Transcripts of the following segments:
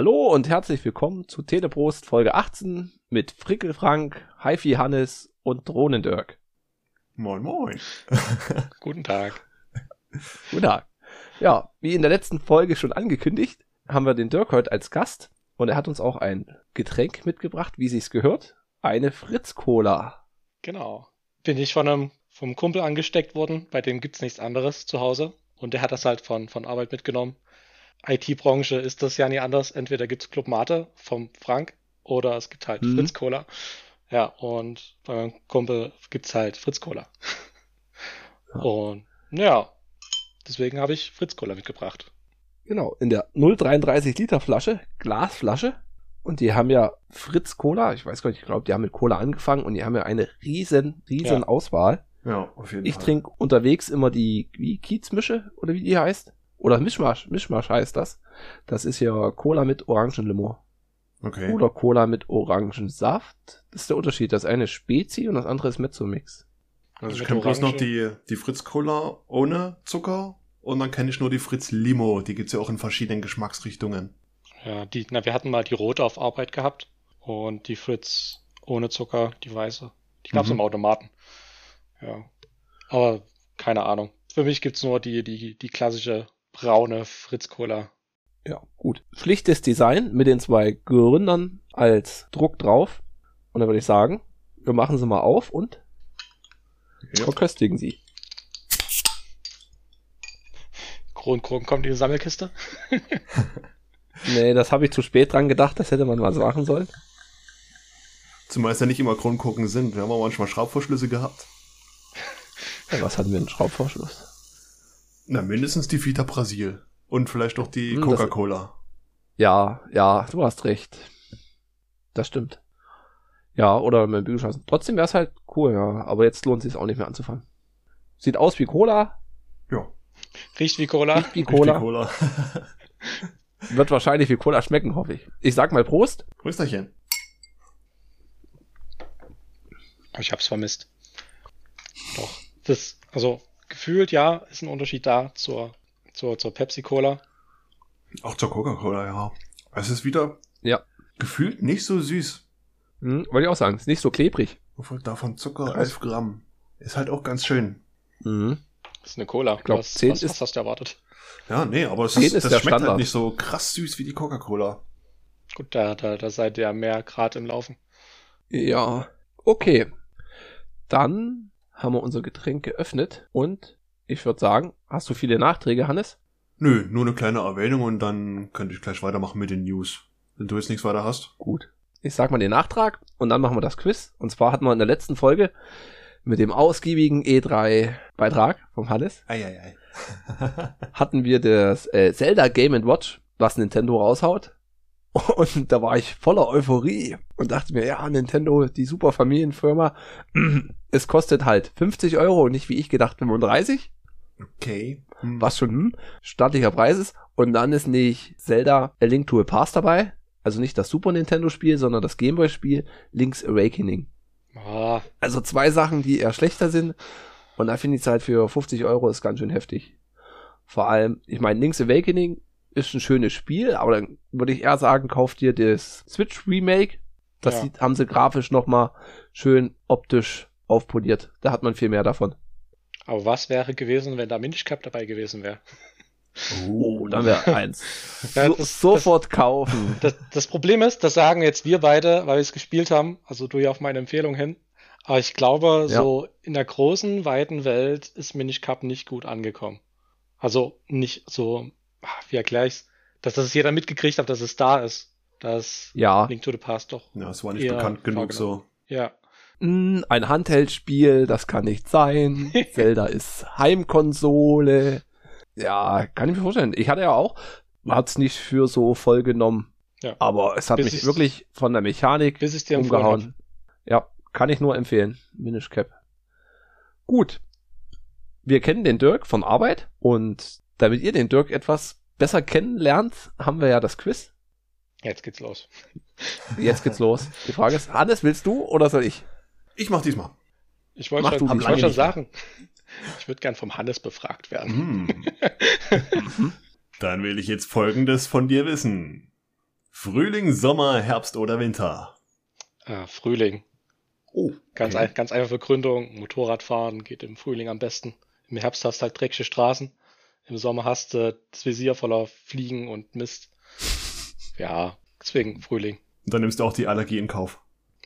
Hallo und herzlich willkommen zu Teleprost Folge 18 mit Frickel Frank, Haifi Hannes und Drohnendirk. Moin, moin. Guten Tag. Guten Tag. Ja, wie in der letzten Folge schon angekündigt, haben wir den Dirk heute als Gast und er hat uns auch ein Getränk mitgebracht, wie sich's gehört. Eine Fritz-Cola. Genau. Bin ich von einem vom Kumpel angesteckt worden, bei dem gibt's nichts anderes zu Hause. Und der hat das halt von, von Arbeit mitgenommen. IT-Branche ist das ja nie anders. Entweder gibt's Club Mate vom Frank oder es gibt halt Mhm. Fritz Cola. Ja, und bei meinem Kumpel gibt's halt Fritz Cola. Ja. Und ja, deswegen habe ich Fritz Cola mitgebracht. Genau, in der 0,33 Liter Flasche, Glasflasche. Und die haben ja Fritz Cola, ich weiß gar nicht, ich glaube, die haben mit Cola angefangen und die haben ja eine riesen, riesen Ja. Auswahl. Ja, auf jeden Ich Fall. trinke unterwegs immer die wie Kiezmische oder wie die heißt. Oder Mischmasch, Mischmasch heißt das. Das ist ja Cola mit Orangenlimo. Okay. Oder Cola mit Orangensaft. Das ist der Unterschied. Das eine ist Spezi und das andere ist Mezzomix. Also ich kenne bloß noch die, die Fritz Cola ohne Zucker und dann kenne ich nur die Fritz Limo. Die gibt's ja auch in verschiedenen Geschmacksrichtungen. Ja, die, na, wir hatten mal die rote auf Arbeit gehabt und die Fritz ohne Zucker, die weiße. Die gab's Mhm. im Automaten. Ja. Aber keine Ahnung. Für mich gibt's nur die, die, die klassische braune Fritz Cola. Ja, gut. Schlichtes Design mit den zwei Gründern als Druck drauf. Und dann würde ich sagen, wir machen sie mal auf und Ja. verköstigen sie. Kron, Kron kommt in die Sammelkiste. Nee, das habe ich zu spät dran gedacht. Das hätte man mal so machen sollen. Zumal es ja nicht immer Kronkorken sind. Wir haben auch manchmal Schraubverschlüsse gehabt. Ja, was hatten wir? Einen Schraubverschluss? Na, mindestens die Vita Brasil. Und vielleicht auch die Hm, Coca-Cola. Ja, ja, du hast recht. Das stimmt. Ja, oder mit dem Bügelschlossen. Trotzdem wäre es halt cool, ja. Aber jetzt lohnt es sich auch nicht mehr anzufangen. Sieht aus wie Cola, Ja, Riecht wie Cola. riecht wie Cola. Cola. Wird wahrscheinlich wie Cola schmecken, hoffe ich. Ich sag mal Prost. Prösterchen. Ich hab's vermisst. Doch. Das, also, gefühlt, ja, ist ein Unterschied da zur, zur, zur Pepsi Cola. Auch zur Coca-Cola, ja. Es ist wieder Ja. gefühlt nicht so süß. Hm, wollte ich auch sagen. Ist nicht so klebrig. Davon Zucker Krass. 11 Gramm. Ist halt auch ganz schön. Mhm. Das ist eine Cola. glaub, was, 10 was, ist- was hast du erwartet? Ja, nee, aber es ist, ist das der schmeckt Standard. halt nicht so krass süß wie die Coca-Cola. Gut, da, da, da seid ihr mehr Grad im Laufen. Ja. Okay. Dann haben wir unser Getränk geöffnet und ich würde sagen, hast du viele Nachträge, Hannes? Nö, nur eine kleine Erwähnung und dann könnte ich gleich weitermachen mit den News. Wenn du jetzt nichts weiter hast. Gut. Ich sag mal den Nachtrag und dann machen wir das Quiz. Und zwar hatten wir in der letzten Folge mit dem ausgiebigen E3-Beitrag vom Hannes, Eieiei. hatten wir das äh, Zelda Game Watch, was Nintendo raushaut. Und da war ich voller Euphorie und dachte mir, ja, Nintendo, die super Familienfirma, es kostet halt 50 Euro und nicht wie ich gedacht 35, okay. Hm. was schon hm, staatlicher Preis ist. Und dann ist nicht Zelda A Link to a Past dabei, also nicht das Super Nintendo Spiel, sondern das Gameboy Spiel Link's Awakening. Ah, Also zwei Sachen, die eher schlechter sind. Und da finde ich es halt für 50 Euro ist ganz schön heftig. Vor allem, ich meine, Link's Awakening ist ein schönes Spiel, aber dann würde ich eher sagen, kauft dir das Switch Remake. Das Ja. sieht, haben sie grafisch nochmal schön optisch aufpoliert. Da hat man viel mehr davon. aber was wäre gewesen, wenn da Minish Cap dabei gewesen wäre? Oh, dann wäre eins. Ja, so, das- sofort kaufen. Das, das Problem ist, das sagen jetzt wir beide, weil wir es gespielt haben, also du ja auf meine Empfehlung hin. Aber ich glaube, Ja. so in der großen, weiten Welt ist Minish Cap nicht gut angekommen. Also nicht so, wie erkläre ich's, dass das jeder mitgekriegt hat, dass es da ist. Dass Ja, Link to the Past doch. Ja, es war nicht bekannt genug so. Ja. mh, ein Handheld-Spiel, das kann nicht sein. Zelda ist Heimkonsole. Ja, kann ich mir vorstellen. Ich hatte ja auch, hat's nicht für so voll genommen. Ja. Aber es hat Bis mich wirklich von der Mechanik Bis ich dir umgehauen. Ja, kann ich nur empfehlen. Minish Cap. Gut. Wir kennen den Dirk von Arbeit und damit ihr den Dirk etwas besser kennenlernt, haben wir ja das Quiz. Jetzt geht's los. Jetzt geht's los. Die Frage ist, Hannes, willst du oder soll ich? Ich mach diesmal. Ich wollte schon, du, ich lange schon sagen, ich würde gern vom Hannes befragt werden. Hm. Dann will ich jetzt Folgendes von dir wissen. Frühling, Sommer, Herbst oder Winter? Äh, Frühling. Oh, Ganz, okay. ein, ganz einfache Begründung. Motorradfahren geht im Frühling am besten. Im Herbst hast du halt dreckige Straßen. Im Sommer hast du das Visier voller Fliegen und Mist. Ja, deswegen Frühling. Dann nimmst du auch die Allergie in Kauf.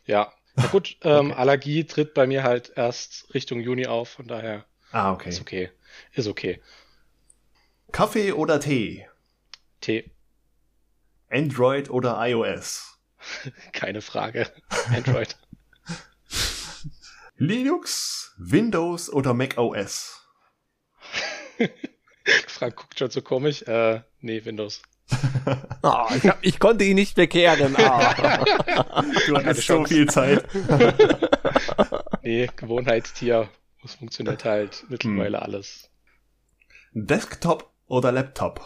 Ja. Na gut, ähm, Okay. Allergie tritt bei mir halt erst Richtung Juni auf, von daher Ah, okay. ist okay. Ist okay. Kaffee oder Tee? Tee, Android oder iOS? keine Frage. Android. Linux, Windows oder Mac OS? Frank guckt schon so komisch. Äh, nee, Windows. Ah, ich, hab, ich konnte ihn nicht bekehren. Ah. Du hattest so viel Zeit. Nee, Gewohnheitstier. Es funktioniert halt mittlerweile Hm. alles. Desktop oder Laptop?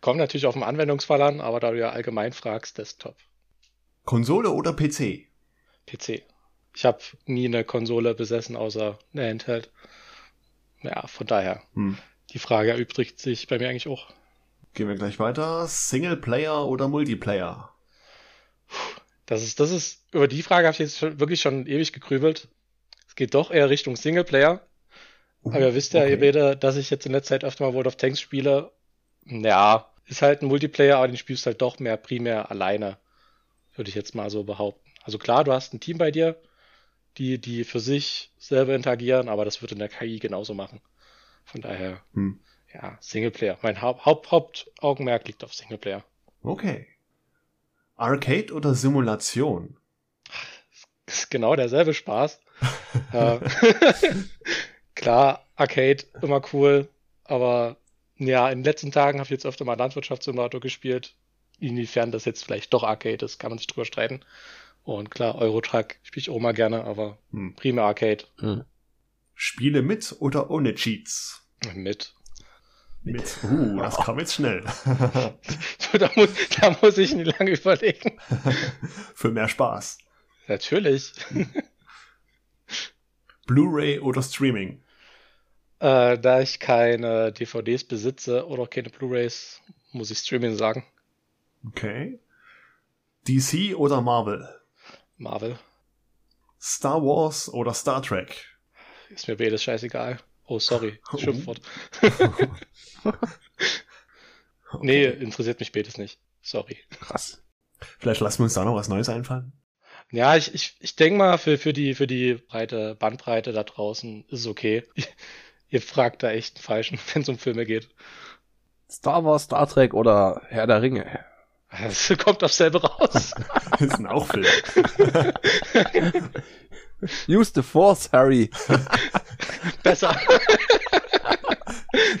Kommt natürlich auf den Anwendungsfall an, aber da du ja allgemein fragst, Desktop. Konsole oder PC? PC. Ich habe nie eine Konsole besessen, außer eine Handheld. Ja, von daher. Hm. Die Frage erübrigt sich bei mir eigentlich auch. Gehen wir gleich weiter. Singleplayer oder Multiplayer? Das ist, das ist, über die Frage habe ich jetzt schon, wirklich schon ewig gegrübelt. Es geht doch eher Richtung Singleplayer. Aber ihr wisst ja, Okay. ihr beide, dass ich jetzt in letzter Zeit öfter mal World of Tanks spiele. Ja, ist halt ein Multiplayer, aber den spielst du halt doch mehr primär alleine. Würde ich jetzt mal so behaupten. Also klar, du hast ein Team bei dir, die, die für sich selber interagieren, aber das wird in der KI genauso machen. Von daher, Hm. ja, Singleplayer. Mein Haupt, Haupt, Hauptaugenmerk liegt auf Singleplayer. Okay. Arcade oder Simulation? ist genau derselbe Spaß. klar, Arcade immer cool, aber ja, in den letzten Tagen habe ich jetzt öfter mal Landwirtschaftssimulator gespielt. Inwiefern das jetzt vielleicht doch Arcade ist, kann man sich drüber streiten. Und klar, Eurotruck spiele ich auch mal gerne, aber Hm. primär Arcade Hm. Spiele mit oder ohne Cheats? mit. Mit. Uh, das kam jetzt schnell. da, muss, da muss ich nicht lange überlegen. Für mehr Spaß. Natürlich. Blu-ray oder Streaming? Äh, da ich keine DVDs besitze oder auch keine Blu-rays, muss ich Streaming sagen. Okay. DC oder Marvel? Marvel. Star Wars oder Star Trek? Ist mir beides scheißegal. Oh, sorry. Oh. Schimpfwort. Nee, interessiert mich beides nicht. Sorry. Krass. Vielleicht lassen wir uns da noch was Neues einfallen. Ja, ich, ich, ich denke mal, für, für, die, für die breite Bandbreite da draußen ist es okay. Ihr fragt da echt einen falschen, wenn es um Filme geht. Star Wars, Star Trek oder Herr der Ringe. Es kommt auf selber raus. Das sind auch Filme. Use the Force, Harry. Besser.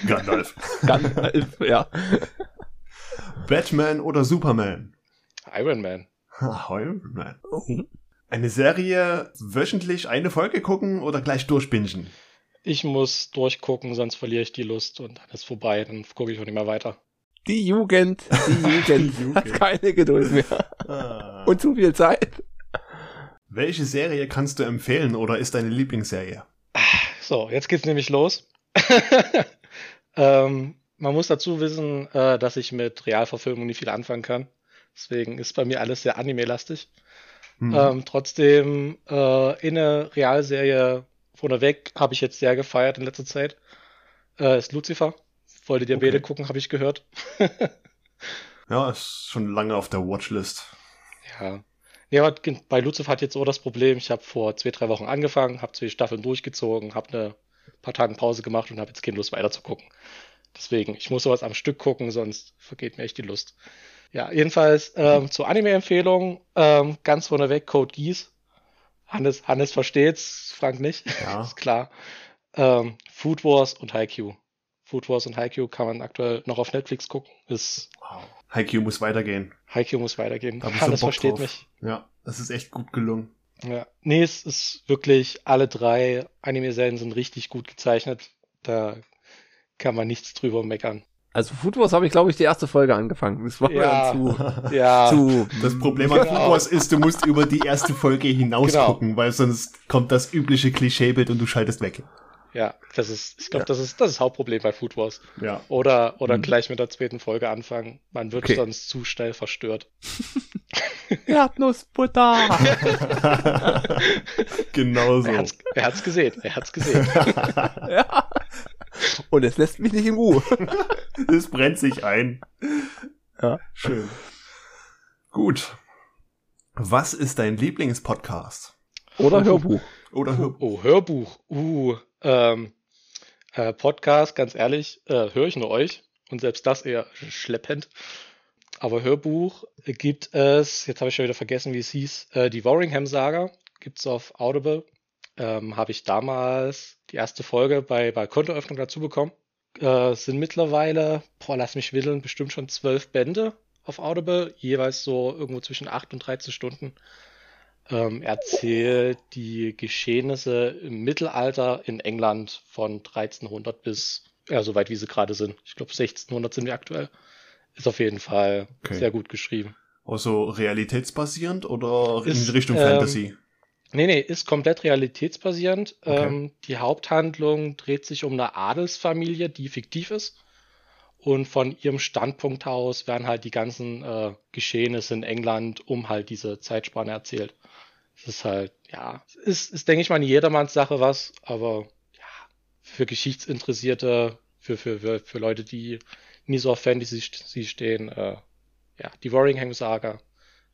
Gandalf. Gandalf, ja. Batman oder Superman? Iron Man. Iron Man. Eine Serie wöchentlich eine Folge gucken oder gleich durchbingen? Ich muss durchgucken, sonst verliere ich die Lust und dann ist vorbei. Dann gucke ich auch nicht mehr weiter. Die Jugend, die Jugend, Die hat Jugend. keine Geduld mehr. Ah. Und zu viel Zeit. Welche Serie kannst du empfehlen oder ist deine Lieblingsserie? So, jetzt geht's nämlich los. ähm, man muss dazu wissen, äh, dass ich mit Realverfilmung nicht viel anfangen kann. Deswegen ist bei mir alles sehr anime-lastig. Hm. Ähm, trotzdem, äh, in eine Realserie vorneweg habe ich jetzt sehr gefeiert in letzter Zeit. Äh, ist Lucifer. Wollte ihr Okay. beide gucken, habe ich gehört. ja, ist schon lange auf der Watchlist. Ja. Ja, aber gen- bei Lucifer hat jetzt auch das Problem, ich habe vor zwei, drei Wochen angefangen, habe zwei Staffeln durchgezogen, habe eine paar Tagen Pause gemacht und habe jetzt keine Lust weiter zu gucken. Deswegen, ich muss sowas am Stück gucken, sonst vergeht mir echt die Lust. Ja, jedenfalls ähm, zur Anime-Empfehlung, ähm, ganz vorneweg Code Geass. Hannes, Hannes versteht's, Frank nicht, Ja. ist klar. Ähm, Food Wars und Haikyuu. Food Wars und Haikyuu kann man aktuell noch auf Netflix gucken. Ist Wow. Haikyuu muss weitergehen. Haikyuu muss weitergehen. Da hab ich so Hannes Bock versteht drauf. mich. Ja, das ist echt gut gelungen. Ja. Nee, es ist wirklich, alle drei Anime-Serien sind richtig gut gezeichnet. Da kann man nichts drüber meckern. Also Food Wars habe ich, glaube ich, die erste Folge angefangen. Das war Ja. zu, Ja, zu Das Problem an Genau. Food Wars ist, du musst über die erste Folge hinaus Genau. gucken, weil sonst kommt das übliche Klischeebild und du schaltest weg. Ja, das ist, ich glaube, Ja. das ist das ist Hauptproblem bei Food Wars. Ja. Oder, oder Mhm. gleich mit der zweiten Folge anfangen. Man wird Okay. sonst zu schnell verstört. Erdnussbutter! genau so. Er hat's, er hat's gesehen, er hat's gesehen. ja. Und es lässt mich nicht in Ruhe. Es brennt sich ein. Ja. Schön. Gut. Was ist dein Lieblingspodcast? Oder Hörbuch. Oder Hör Oh, Hörbuch. Uh, ähm, äh, Podcast, ganz ehrlich, äh, höre ich nur euch. Und selbst das eher schleppend. Aber Hörbuch gibt es, jetzt habe ich schon wieder vergessen, wie es hieß, äh, die Warringham-Saga gibt es auf Audible. Ähm, habe ich damals die erste Folge bei, bei Kontoöffnung dazu bekommen. Äh, sind mittlerweile, boah, lass mich widdeln, bestimmt schon zwölf Bände auf Audible, jeweils so irgendwo zwischen 8 und 13 Stunden. Ähm, erzählt die Geschehnisse im Mittelalter in England von 1300 bis, ja, so weit wie sie gerade sind. Ich glaube 1600 sind wir aktuell. Ist auf jeden Fall Okay. sehr gut geschrieben. Also realitätsbasierend oder Ist, in Richtung ähm, Fantasy? Nee, nee, ist komplett realitätsbasierend. Okay. Ähm, die Haupthandlung dreht sich um eine Adelsfamilie, die fiktiv ist. Und von ihrem Standpunkt aus werden halt die ganzen äh, Geschehnisse in England um halt diese Zeitspanne erzählt. Es ist halt, ja, ist, ist denke ich mal, eine Jedermanns-Sache was, aber ja, für Geschichtsinteressierte, für, für, für, für Leute, die nie so auf Fantasy sie stehen, äh, ja, die Warringham-Saga,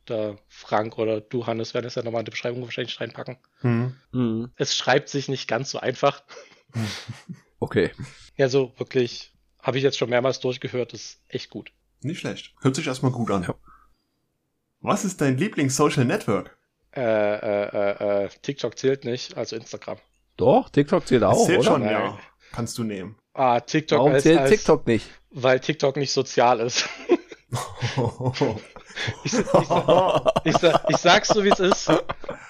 der Frank oder du, Hannes, werden es ja nochmal in die Beschreibung wahrscheinlich reinpacken. Hm. Mhm. Es schreibt sich nicht ganz so einfach. Okay. Ja, so wirklich, habe ich jetzt schon mehrmals durchgehört, ist echt gut. Nicht schlecht. Hört sich erstmal gut an. Ja. Was ist dein Lieblings-Social Network? Äh, äh, äh, äh, TikTok zählt nicht, also Instagram. Doch, TikTok zählt auch, zählt oder? schon, Nein. ja. Kannst du nehmen. Ah, TikTok Warum als, zählt als, TikTok nicht? Weil TikTok nicht sozial ist. Ich, ich, ich, ich sag's so, wie es ist.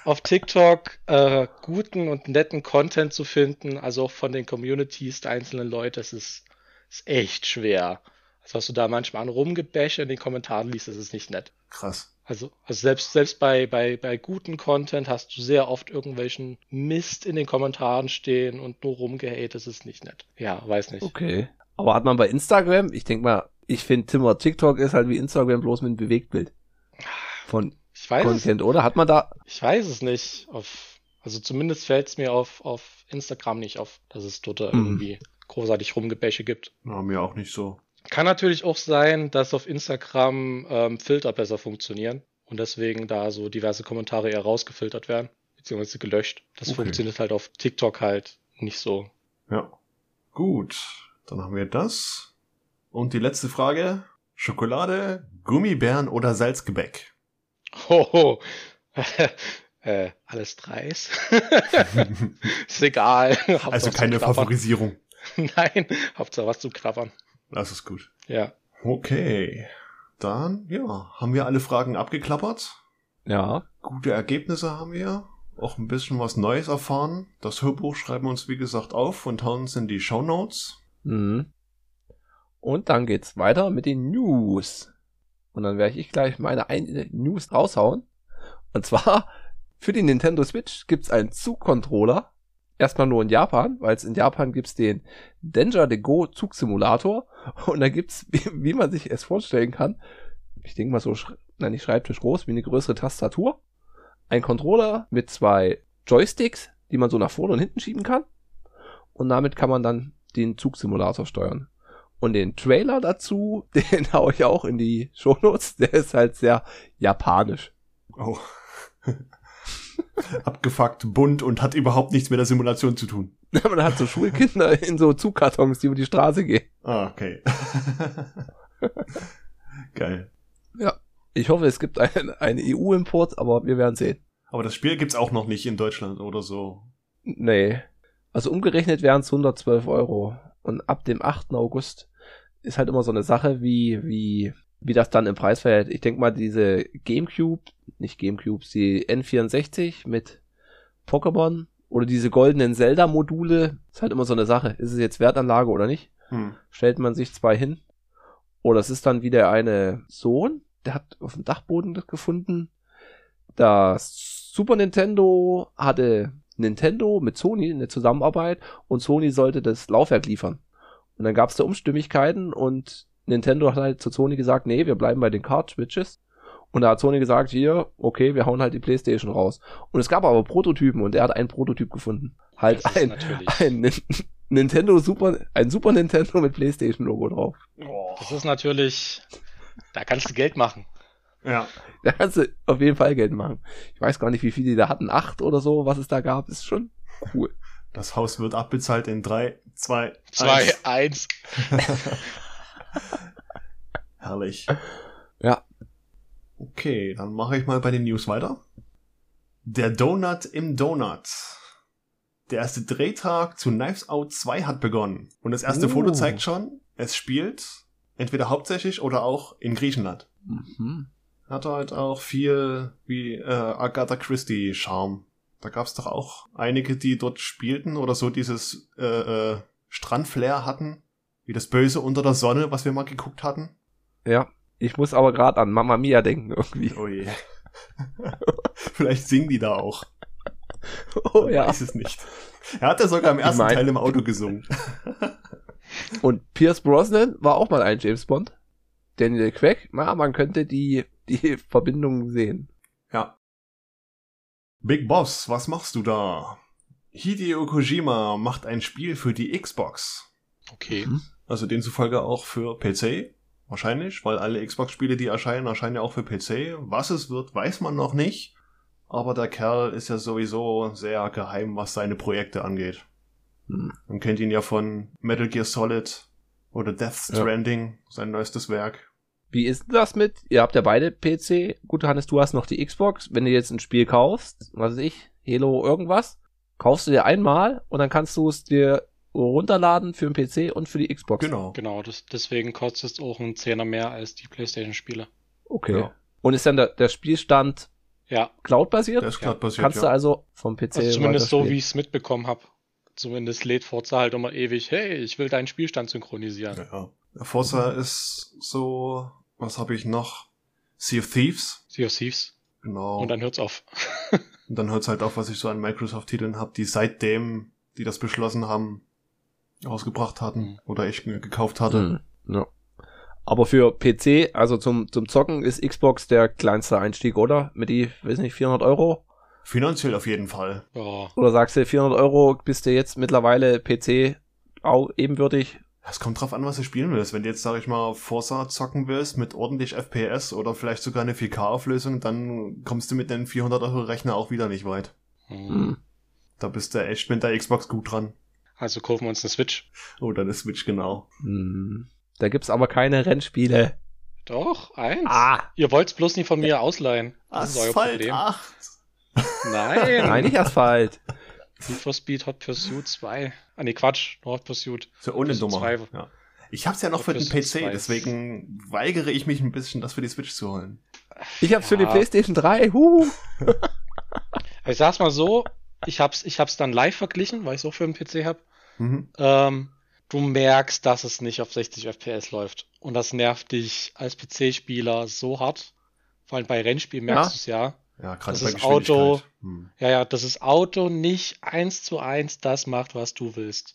Auf TikTok äh, guten und netten Content zu finden, also auch von den Communities der einzelnen Leute, das ist, ist echt schwer. Also was du da manchmal an Rumgebäsche in den Kommentaren liest, das ist nicht nett. Krass. Also, also selbst, selbst bei, bei, bei guten Content hast du sehr oft irgendwelchen Mist in den Kommentaren stehen und nur rumgehate, das ist nicht nett. Ja, weiß nicht. Okay. Aber hat man bei Instagram, ich denk mal, ich finde Timmer TikTok ist halt wie Instagram bloß mit einem Bewegtbild von Ich weiß es Content, oder? Hat man da, Ich weiß es nicht. Auf, also zumindest fällt es mir auf, auf Instagram nicht auf, dass es dort Mhm. irgendwie großartig Rumgebäsche gibt. Na, mir auch nicht so. Kann natürlich auch sein, dass auf Instagram ähm, Filter besser funktionieren und deswegen da so diverse Kommentare eher rausgefiltert werden, beziehungsweise gelöscht. Das Okay. funktioniert halt auf TikTok halt nicht so. Ja. Gut. Dann haben wir das. Und die letzte Frage. Schokolade, Gummibären oder Salzgebäck? Hoho. äh, alles dreis. ist egal. Also keine. Favorisierung. Nein, Hauptsache was zum Knabbern. Das ist gut. Ja. Okay. Dann, ja, haben wir alle Fragen abgeklappert. ja, Gute Ergebnisse haben wir. Auch ein bisschen was Neues erfahren. Das Hörbuch schreiben wir uns, wie gesagt, auf und hauen uns in die Show Notes. Mhm. Und dann geht's weiter mit den News. Und dann werde ich gleich meine eine News raushauen. Und zwar für die Nintendo Switch gibt's einen Zugcontroller. Erstmal nur in Japan, weil es in Japan gibt's den Danger the Go Zugsimulator. Und da gibt's, wie, wie man sich es vorstellen kann, ich denke mal so, nein, nicht Schreibtisch groß, wie eine größere Tastatur. Ein Controller mit zwei Joysticks, die man so nach vorne und hinten schieben kann. Und damit kann man dann den Zugsimulator steuern. Und den Trailer dazu, den hau ich auch in die Shownotes. Der ist halt sehr japanisch. Oh. Abgefuckt, bunt und hat überhaupt nichts mit der Simulation zu tun. Man hat so Schulkinder in so Zugkartons, die über die Straße gehen. Ah, okay. Geil. Ich hoffe, es gibt einen, einen EU-Import, aber wir werden sehen. Aber das Spiel gibt's auch noch nicht in Deutschland oder so. Nee. Also umgerechnet wären es 112 Euro. Und ab dem 8. August ist halt immer so eine Sache, wie, wie, wie das dann im Preis verhält. Ich denke mal, diese Gamecube, nicht Gamecubes, die N64 mit Pokémon oder diese goldenen Zelda-Module, ist halt immer so eine Sache. Ist es jetzt Wertanlage oder nicht? Hm. stellt man sich zwei hin. Oder es ist dann wieder eine Sohn, der hat auf dem Dachboden das gefunden. Das Super Nintendo hatte Nintendo mit Sony eine Zusammenarbeit und Sony sollte das Laufwerk liefern. Und dann gab es da Umstimmigkeiten und Nintendo hat halt zu Sony gesagt, nee, wir bleiben bei den Cartridges. Und da hat Sony gesagt, hier, okay, wir hauen halt die Playstation raus. Und es gab aber Prototypen und er hat einen Prototyp gefunden. Halt ein, ein Nin- Nintendo Super, ein Super Nintendo mit Playstation Logo drauf. Das ist natürlich, da kannst du Geld machen. Ja. Da kannst du auf jeden Fall Geld machen. Ich weiß gar nicht, wie viele die da hatten. Acht oder so, was es da gab. Ist schon cool. Das Haus wird abbezahlt in drei, zwei, Zwei, eins. eins. Herrlich. Ja. Okay, dann mache ich mal bei den News weiter. Der Donut im Donut. Der erste Drehtag zu Knives Out 2 hat begonnen. Und das erste Uh. Foto zeigt schon, es spielt entweder hauptsächlich oder auch in Griechenland. Mhm. Hat halt auch viel wie äh, Agatha Christie Charme. Da gab's doch auch einige, die dort spielten oder so dieses äh, äh, Strandflair hatten. Wie das Böse unter der Sonne, was wir mal geguckt hatten. Ja. Ich muss aber gerade an Mamma Mia denken irgendwie. Oh je. Vielleicht singen die da auch. Oh Man ja. weiß es nicht. Er hat ja sogar im ersten mein- Teil im Auto gesungen. Und Pierce Brosnan war auch mal ein James Bond. Daniel Craig, na, man könnte die, die Verbindung sehen. Ja. Big Boss, was machst du da? Hideo Kojima macht ein Spiel für die Xbox. Okay. Mhm. Also demzufolge auch für PC. Wahrscheinlich, weil alle Xbox-Spiele, die erscheinen, erscheinen ja auch für PC. Was es wird, weiß man noch nicht. Aber der Kerl ist ja sowieso sehr geheim, was seine Projekte angeht. Hm. Man kennt ihn ja von Metal Gear Solid oder Death Ja. Stranding, sein neuestes Werk. Wie ist das mit? Ihr habt ja beide PC. Gut, Hannes, du hast noch die Xbox. Wenn du jetzt ein Spiel kaufst, was weiß ich, Halo irgendwas, kaufst du dir einmal und dann kannst du es dir runterladen für den PC und für die Xbox. Genau. Genau, das, deswegen kostet es auch einen Zehner mehr als die Playstation-Spiele. Okay. Ja. Und ist dann der, der Spielstand Ja, Cloud-basiert? Der ist gerade passiert, Kannst du ja. also vom PC also zumindest so, wie ich es mitbekommen habe. Zumindest lädt Forza halt immer ewig, hey, ich will deinen Spielstand synchronisieren. Ja. Forza ist so, was habe ich noch? Sea of Thieves. Sea of Thieves. Genau. Und dann hört's auf. Und dann hört's halt auf, was ich so an Microsoft-Titeln habe, die seitdem, die das beschlossen haben, ausgebracht hatten Mhm. oder ich mir gekauft hatte. Hm, ja. Aber für PC, also zum, zum Zocken, ist Xbox der kleinste Einstieg, oder? Mit die, weiß nicht, 400 Euro? Finanziell auf jeden Fall. Ja, Oder sagst du, 400 Euro bist du jetzt mittlerweile PC auch ebenbürtig? Es kommt drauf an, was du spielen willst. Wenn du jetzt, sag ich mal, Forza zocken willst mit ordentlich FPS oder vielleicht sogar eine 4K-Auflösung, dann kommst du mit den 400 Euro Rechner auch wieder nicht weit. hm. Hm. Da bist du echt mit der Xbox gut dran. Also kaufen wir uns eine Switch. Oder eine Switch, genau. Hm. Da gibt's aber keine Rennspiele. Doch, eins. Ah! Ihr wollt's bloß nicht von mir ausleihen. Das ist euer Asphalt Problem. 8. Nein. Nein, nicht Asphalt. Need for Speed Hot Pursuit 2. Ah, nee, Quatsch. nur Hot Pursuit. So ohne Nummer. Ja. Ich hab's ja noch für den PC, zwei. deswegen weigere ich mich ein bisschen, das für die Switch zu holen. Ich hab's für die Ja. PlayStation 3. Huh. Ich sag's mal so, ich hab's, ich hab's dann live verglichen, weil ich auch für den PC hab. Mhm. Ähm, du merkst, dass es nicht auf 60 FPS läuft. Und das nervt dich als PC-Spieler so hart. Vor allem bei Rennspielen merkst Ja. du's ja. Ja, gerade Das bei ist. Auto. Hm. Ja, ja, dass das Auto nicht eins zu eins das macht, was du willst.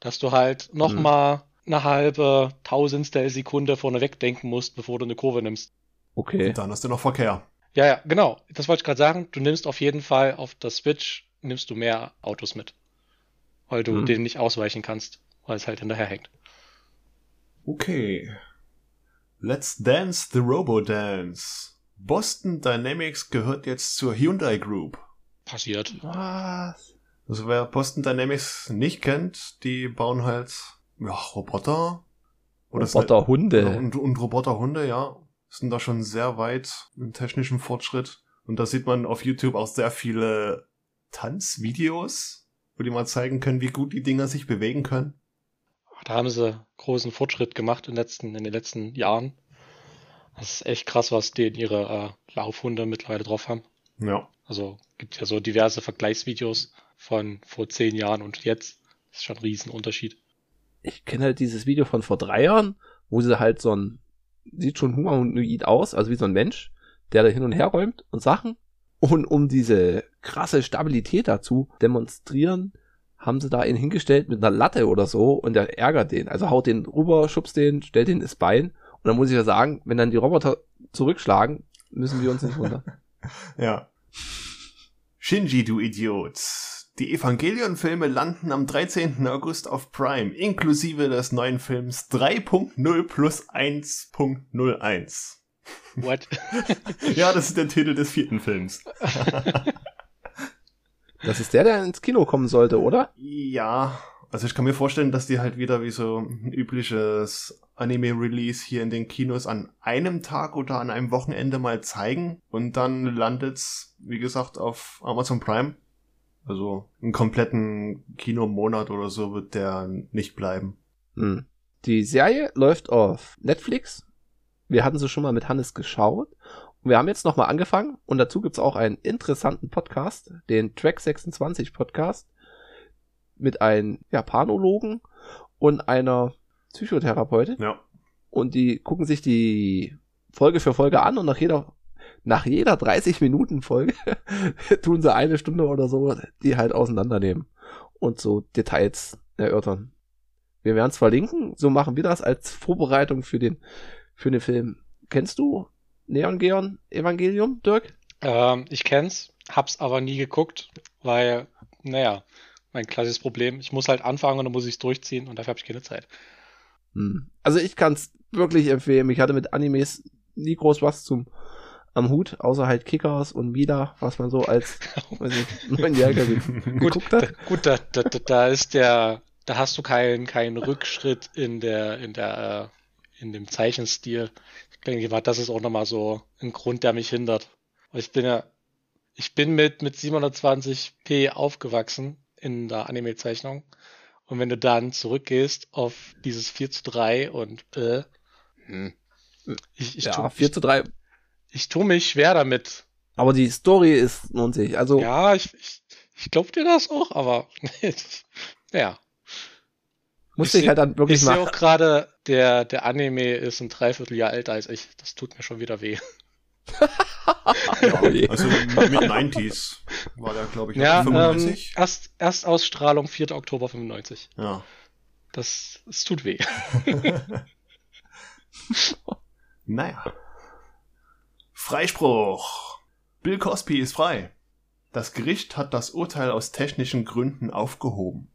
Dass du halt noch Hm. mal eine halbe Tausendstel Sekunde vorne wegdenken musst, bevor du eine Kurve nimmst. Okay. Und dann hast du noch Verkehr. Ja, ja, genau. Das wollte ich gerade sagen. Du nimmst auf jeden Fall auf der Switch nimmst du mehr Autos mit. Weil du Hm. denen nicht ausweichen kannst, weil es halt hinterher hängt. Okay. Let's Dance the Robo Dance. Boston Dynamics gehört jetzt zur Hyundai Group. Passiert. Was? Also wer Boston Dynamics nicht kennt, die bauen halt ja, Roboter. Oder Roboterhunde. und, und Roboterhunde, ja. Sind da schon sehr weit im technischen Fortschritt. Und da sieht man auf YouTube auch sehr viele Tanzvideos, wo die mal zeigen können, wie gut die Dinger sich bewegen können. Da haben sie großen Fortschritt gemacht in den letzten, in den letzten Jahren. Das ist echt krass, was die in ihre äh, Laufhunde mittlerweile drauf haben. Ja. Also gibt ja so diverse Vergleichsvideos von vor zehn Jahren und jetzt. Das ist schon ein Riesenunterschied. Ich kenne halt dieses Video von vor drei Jahren, wo sie halt so ein, sieht schon humanoid aus, also wie so ein Mensch, der da hin und her räumt und Sachen. Und um diese krasse Stabilität dazu demonstrieren, haben sie da ihn hingestellt mit einer Latte oder so und der ärgert den. Also haut den rüber, schubst den, stellt den ins Bein. Und dann muss ich ja sagen, wenn dann die Roboter zurückschlagen, müssen wir uns nicht wundern. ja. Shinji, du Idiot. Die Evangelion-Filme landen am 13. August auf Prime, inklusive des neuen Films 3.0 plus 1.01. What? ja, das ist der Titel des vierten Films. das ist der, der ins Kino kommen sollte, oder? Ja, also ich kann mir vorstellen, dass die halt wieder wie so ein übliches Anime-Release hier in den Kinos an einem Tag oder an einem Wochenende mal zeigen und dann landet's, wie gesagt, auf Amazon Prime. Also einen kompletten Kinomonat oder so wird der nicht bleiben. Hm. Die Serie läuft auf Netflix. Wir hatten sie schon mal mit Hannes geschaut. Und wir haben jetzt nochmal angefangen und dazu gibt's auch einen interessanten Podcast, den Track 26 Podcast, mit einem Japanologen und einer Psychotherapeutin. Ja. Und die gucken sich die Folge für Folge an und nach jeder nach jeder 30 Minuten Folge tun sie eine Stunde oder so, die halt auseinandernehmen und so Details erörtern. Wir werden es verlinken, so machen wir das als Vorbereitung für den, für den Film. Kennst du Neon Geon Evangelium, Dirk? Ähm, ich kenn's, hab's aber nie geguckt, weil, naja, mein klassisches Problem, ich muss halt anfangen und dann muss ich es durchziehen und dafür habe ich keine Zeit. Hm. Also ich kann es wirklich empfehlen. Ich hatte mit Animes nie groß was zum am Hut, außer halt Kickers und Mida, was man so als Neunjähriger geguckt hat. Da, gut, da, da, da ist der, da hast du keinen keinen Rückschritt in der in der äh, in dem Zeichenstil. Ich denke, das ist auch nochmal so ein Grund, der mich hindert. Ich bin ja, ich bin mit mit 720p aufgewachsen in der Anime-Zeichnung. Und wenn du dann zurückgehst auf dieses 4 zu 3 und äh, hm. ich, ich ja, tu, 4 zu 3 ich tue mich schwer damit. Aber die Story ist lohnt sich. Also ja, ich, ich, ich glaube dir das auch, aber ja. Musste ich, ich halt dann wirklich ich machen. Ich sehe auch gerade, der, der Anime ist ein Dreivierteljahr älter als ich. Das tut mir schon wieder weh. ja, also mit 90s war der, glaube ich, ja, 95. Ähm, erst, erst Ausstrahlung 4. Oktober 95. Ja. Das, es tut weh. naja. Freispruch. Bill Cosby ist frei. Das Gericht hat das Urteil aus technischen Gründen aufgehoben.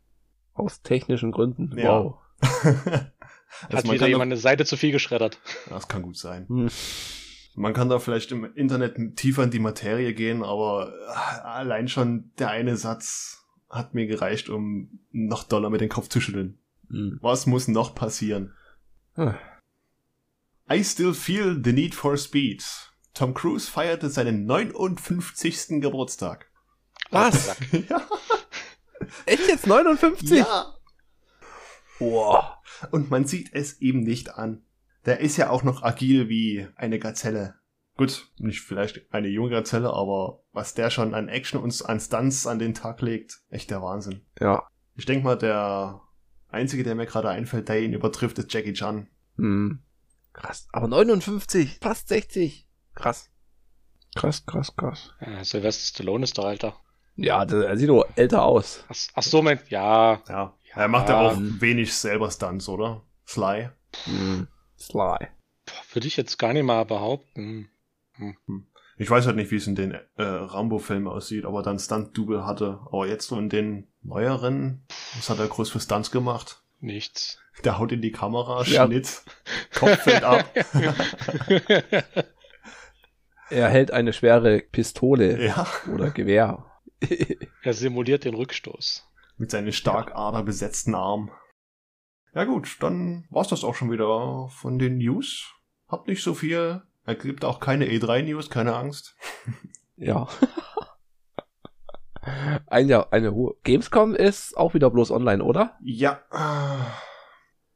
Aus technischen Gründen? Ja. Also hat wieder jemand eine Seite zu viel geschreddert. Das kann gut sein. Hm. Man kann da vielleicht im Internet tiefer in die Materie gehen, aber allein schon der eine Satz hat mir gereicht, um noch doller mit dem Kopf zu schütteln. Hm. Was muss noch passieren? Hm. I still feel the need for speed. Tom Cruise feierte seinen 59. Geburtstag. Was? ja. Echt jetzt 59? Ja. Boah. Und man sieht es ihm nicht an. Der ist ja auch noch agil wie eine Gazelle. Gut, nicht vielleicht eine junge Gazelle, aber was der schon an Action und an Stunts an den Tag legt, echt der Wahnsinn. Ja. Ich denke mal, der einzige, der mir gerade einfällt, der ihn übertrifft, ist Jackie Chan. Hm. Krass. Aber 59, fast 60. Krass. Krass, krass, krass. Ja, Sylvester Stallone ist doch älter. Ja, er sieht doch älter aus. Ach, ach so, mein, ja. Ja, er macht ja auch wenig selber Stunts, oder? Sly. Hm. Sly. Würde ich jetzt gar nicht mal behaupten. Hm. hm. Ich weiß halt nicht, wie es in den äh, Rambo-Filmen aussieht, aber dann Stunt-Double hatte. Aber jetzt so in den neueren, was hat er groß für Stunts gemacht? Nichts. Der haut in die Kamera, ja. Schnitt, Kopf fällt ab. Er hält eine schwere Pistole ja. oder Gewehr. er simuliert den Rückstoß. Mit seinen stark ja. besetzten Arm. Ja gut, dann war's das auch schon wieder von den News. Habt nicht so viel. Er gibt auch keine E3-News, keine Angst. Ja. Ein Jahr, eine hohe. Gamescom ist auch wieder bloß online, oder? Ja.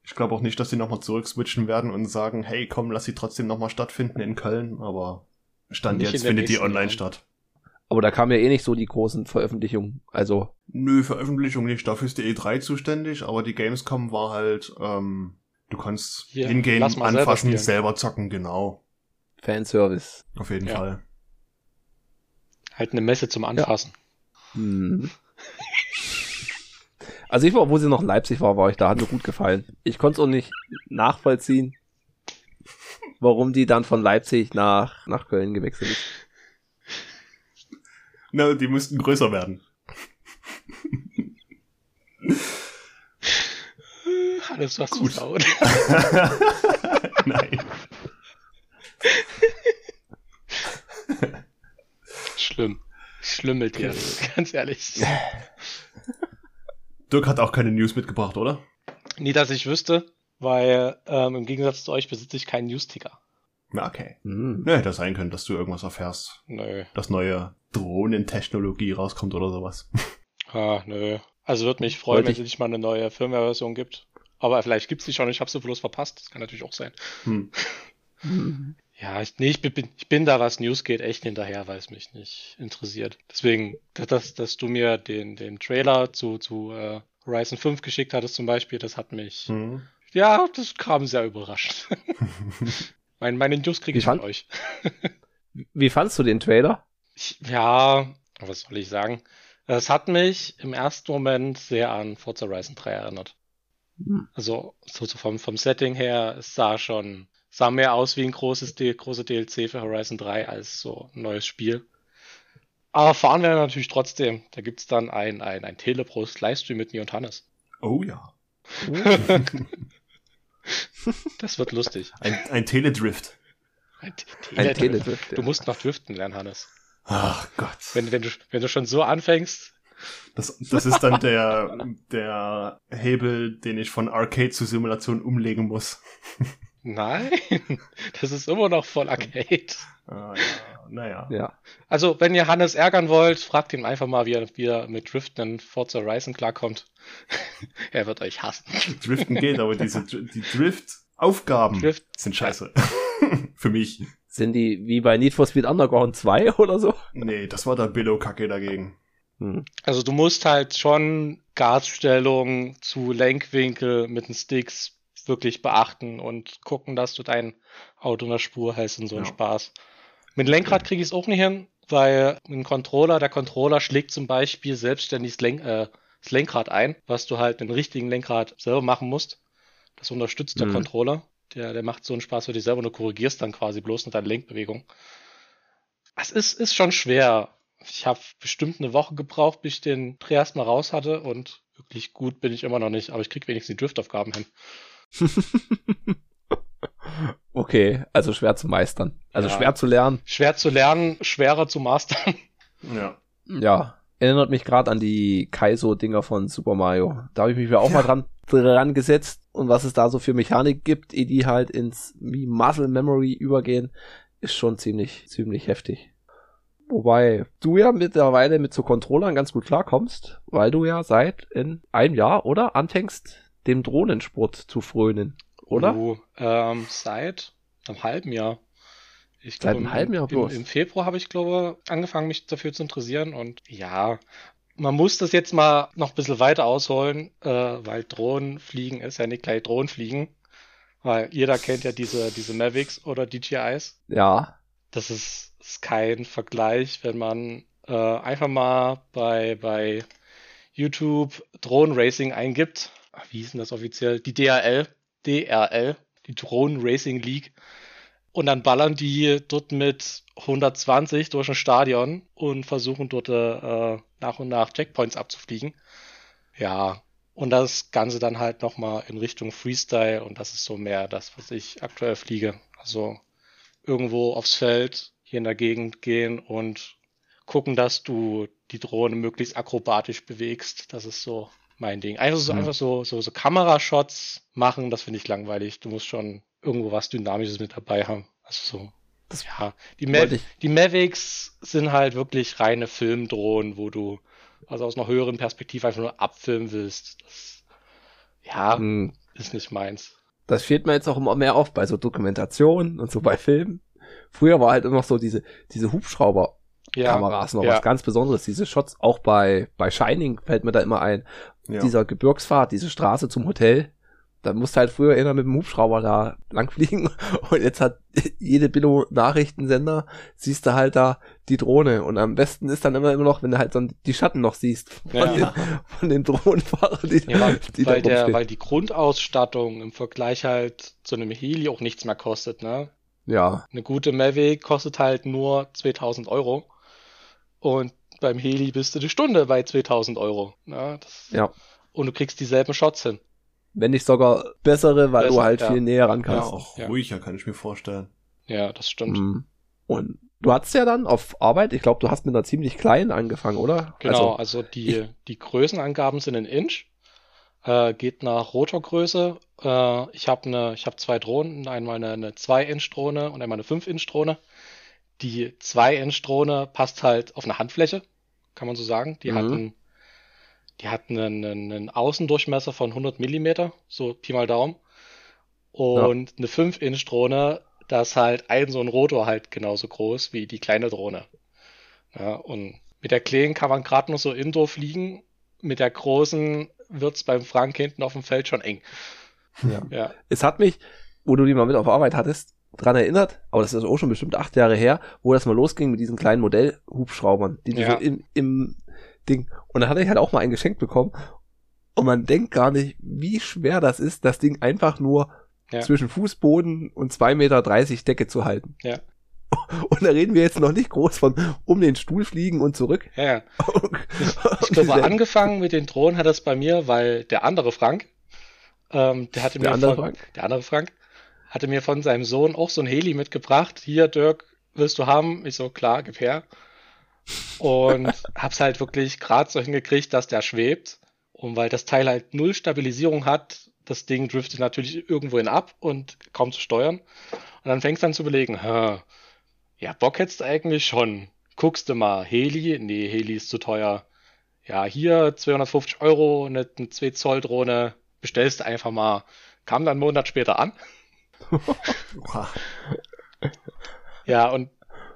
Ich glaube auch nicht, dass sie nochmal zurückswitchen werden und sagen, hey, komm, lass sie trotzdem nochmal stattfinden in Köln, aber Stand nicht jetzt findet die online Jahr. statt. Aber da kamen ja eh nicht so die großen Veröffentlichungen. Also. Nö, Veröffentlichung nicht. Dafür ist die E3 zuständig, aber die Gamescom war halt, ähm, du kannst Hier, hingehen, anfassen, selber, selber, zocken, genau. Fanservice. Auf jeden ja. Fall. Halt eine Messe zum Anfassen. Hm. Also ich war, wo sie noch in Leipzig war, war ich da, hat mir gut gefallen. Ich konnte es auch nicht nachvollziehen, warum die dann von Leipzig nach, nach Köln gewechselt ist. Na, die müssten größer werden. Alles was gut laut. Nein. Schlimm. Schlimm mit dir, ganz ehrlich. Dirk hat auch keine News mitgebracht, oder? Nie, dass ich wüsste, weil ähm, im Gegensatz zu euch besitze ich keinen News-Ticker. Na, okay. Hm. Ne, hätte sein können, dass du irgendwas erfährst. Nö. Dass neue Drohnentechnologie rauskommt oder sowas. Ah, nö. Also würde mich freuen, Wollte wenn es nicht mal eine neue Firmware-Version gibt. Aber vielleicht gibt's die schon, ich habe sie bloß verpasst. Das kann natürlich auch sein. Hm. Ja, ich, nee, ich bin, ich bin da, was News geht, echt hinterher, weil es mich nicht interessiert. Deswegen, dass, dass du mir den, den Trailer zu, zu äh, Horizon 5 geschickt hattest zum Beispiel, das hat mich, Hm. ja, das kam sehr überraschend. mein, meine News kriege ich von euch. Wie fandst du den Trailer? Ich, ja, was soll ich sagen? Es hat mich im ersten Moment sehr an Forza Horizon 3 erinnert. Hm. Also so, so vom, vom Setting her, es sah schon, sah mehr aus wie ein großes D große DLC für Horizon 3 als so ein neues Spiel. Aber fahren wir natürlich trotzdem. Da gibt's dann ein, ein, ein Teleprost-Livestream mit mir und Hannes. Oh ja. Das wird lustig. Ein, ein Teledrift. Ein, T- Ein Teledrift. Teledrift. Du musst noch driften lernen, Hannes. Ach Gott. Wenn, wenn, du, wenn du schon so anfängst, Das, das ist dann der, der Hebel, den ich von Arcade zu Simulation umlegen muss. nein, das ist immer noch voll Arcade. Ah, ja, naja. Ja. Also, wenn ihr Hannes ärgern wollt, fragt ihn einfach mal, wie er, wie er mit Driften in Forza Horizon klarkommt. er wird euch hassen. Driften geht, aber diese die Drift-Aufgaben Drift- sind scheiße. Für mich. Sind die wie bei Need for Speed Underground 2 oder so? Nee, das war der Billo-Kacke dagegen. Hm. Also, du musst halt schon Gasstellung zu Lenkwinkel mit den Sticks wirklich beachten und gucken, dass du dein Auto in der Spur hältst und so ein Ja. Spaß. Mit Lenkrad kriege ich es auch nicht hin, weil ein Controller, der Controller schlägt zum Beispiel selbstständig das, Lenk, äh, das Lenkrad ein, was du halt mit dem richtigen Lenkrad selber machen musst. Das unterstützt der Mhm. Controller. Der, der macht so einen Spaß für dich selber und du korrigierst dann quasi bloß mit deiner Lenkbewegung. Es ist, ist schon schwer. Ich habe bestimmt eine Woche gebraucht, bis ich den Dreh erstmal raus hatte und wirklich gut bin ich immer noch nicht, aber ich krieg wenigstens die Driftaufgaben hin. Okay, also schwer zu meistern. Also Ja. schwer zu lernen. Schwer zu lernen, schwerer zu mastern. Ja. Ja. Erinnert mich gerade an die Kaizo-Dinger von Super Mario. Da habe ich mich ja auch Ja. mal dran, dran gesetzt und was es da so für Mechanik gibt, ehe die halt ins wie Muscle Memory übergehen, ist schon ziemlich, ziemlich heftig. Wobei du ja mittlerweile mit so Controllern ganz gut klarkommst, weil du ja seit in einem Jahr, oder? Anfängst, dem Drohnensport zu frönen, oder? Uh, ähm, seit einem halben Jahr. Ich Seit glaube, einem im- halben Jahr im, bloß? Im Februar habe ich, glaube angefangen, mich dafür zu interessieren. Und ja, man muss das jetzt mal noch ein bisschen weiter ausholen, äh, weil Drohnenfliegen ist ja nicht gleich Drohnenfliegen. Weil jeder kennt ja diese, diese Mavics oder DJIs. Ja. Das ist, ist kein Vergleich, wenn man äh, einfach mal bei, bei YouTube Drohnenracing eingibt. Ach, Wie hieß denn das offiziell? Die DRL, DRL, die Drone Racing League. Und dann ballern die dort mit 120 durch ein Stadion und versuchen dort äh, nach und nach Checkpoints abzufliegen. Ja, und das Ganze dann halt nochmal in Richtung Freestyle und das ist so mehr das, was ich aktuell fliege. Also irgendwo aufs Feld hier in der Gegend gehen und gucken, dass du die Drohne möglichst akrobatisch bewegst. Das ist so mein Ding. Einfach so, Mhm. einfach so, so, so Kamerashots machen, das finde ich langweilig. Du musst schon irgendwo was Dynamisches mit dabei haben. Also so. Das ja, die, Ma die Mavics sind halt wirklich reine Filmdrohnen, wo du also aus einer höheren Perspektive einfach nur abfilmen willst. Das, ja, Hm. ist nicht meins. Das fehlt mir jetzt auch immer mehr auf bei so Dokumentationen und so bei Filmen. Früher war halt immer noch so diese, diese Hubschrauber-Kameras Ja, noch ja. was ganz Besonderes. Diese Shots, auch bei, bei Shining fällt mir da immer ein. Ja. Dieser Gebirgsfahrt, diese Straße zum Hotel. Da musste halt früher einer mit dem Hubschrauber da langfliegen und jetzt hat jede Billo-Nachrichtensender, siehst du halt da die Drohne und am besten ist dann immer, immer noch, wenn du halt so die Schatten noch siehst von, Ja. den, von den Drohnenfahrern, die, Ja, weil, die weil, da der, weil die Grundausstattung im Vergleich halt zu einem Heli auch nichts mehr kostet, ne? Ja, Eine gute Mavic kostet halt nur 2000 Euro und beim Heli bist du die Stunde bei 2000 Euro. Das, ja. Und du kriegst dieselben Shots hin. Wenn nicht sogar bessere, weil du Besser, halt ja. viel näher ran Ja, kannst. auch Ja. ruhiger, kann ich mir vorstellen. Ja, das stimmt. Mhm. Und du hattest ja dann auf Arbeit, ich glaube, du hast mit einer ziemlich kleinen angefangen, oder? Genau, Also, also, die, die Größenangaben sind in Inch. Äh, geht nach Rotorgröße. Äh, ich habe eine, ich habe zwei Drohnen, einmal eine, eine 2-Inch-Drohne und einmal eine 5-Inch-Drohne. Die 2-Inch-Drohne passt halt auf eine Handfläche, kann man so sagen. Die Mhm. hat einen, die hat einen, einen, Außendurchmesser von 100 Millimeter, so Pi mal Daumen. Und eine 5-Inch-Drohne, da ist halt ein so ein Rotor halt genauso groß wie die kleine Drohne. Ja, und mit der kleinen kann man gerade noch so indoor fliegen. Mit der großen wird's beim Frank hinten auf dem Feld schon eng. ja. Ja, Es hat mich, wo du die mal mit auf Arbeit hattest, dran erinnert, aber das ist auch schon bestimmt acht Jahre her, wo das mal losging mit diesen kleinen Modellhubschraubern, die Ja. so im, im Ding. Und da hatte ich halt auch mal ein Geschenk bekommen. Und man denkt gar nicht, wie schwer das ist, das Ding einfach nur Ja. zwischen Fußboden und 2,30 Meter Decke zu halten. Ja. Und da reden wir jetzt noch nicht groß von um den Stuhl fliegen und zurück. ja. Und Ich glaube, diese- angefangen mit den Drohnen hat das bei mir, weil der andere Frank, ähm, der hatte Der mir andere von, Frank? der andere Frank, hatte mir von seinem Sohn auch so ein Heli mitgebracht. Hier, Dirk, willst du haben? Ich so, klar, gib her. Und hab's halt wirklich gerade so hingekriegt, dass der schwebt. Und weil das Teil halt null Stabilisierung hat, das Ding driftet natürlich irgendwohin ab und kaum zu steuern. Und dann fängst du an zu überlegen, hä, ja, Bock hättest du eigentlich schon. Guckst du mal, Heli? Nee, Heli ist zu teuer. Ja, hier 250 Euro, eine, eine 2 Zoll Drohne, bestellst du einfach mal. Kam dann einen Monat später an. Ja, und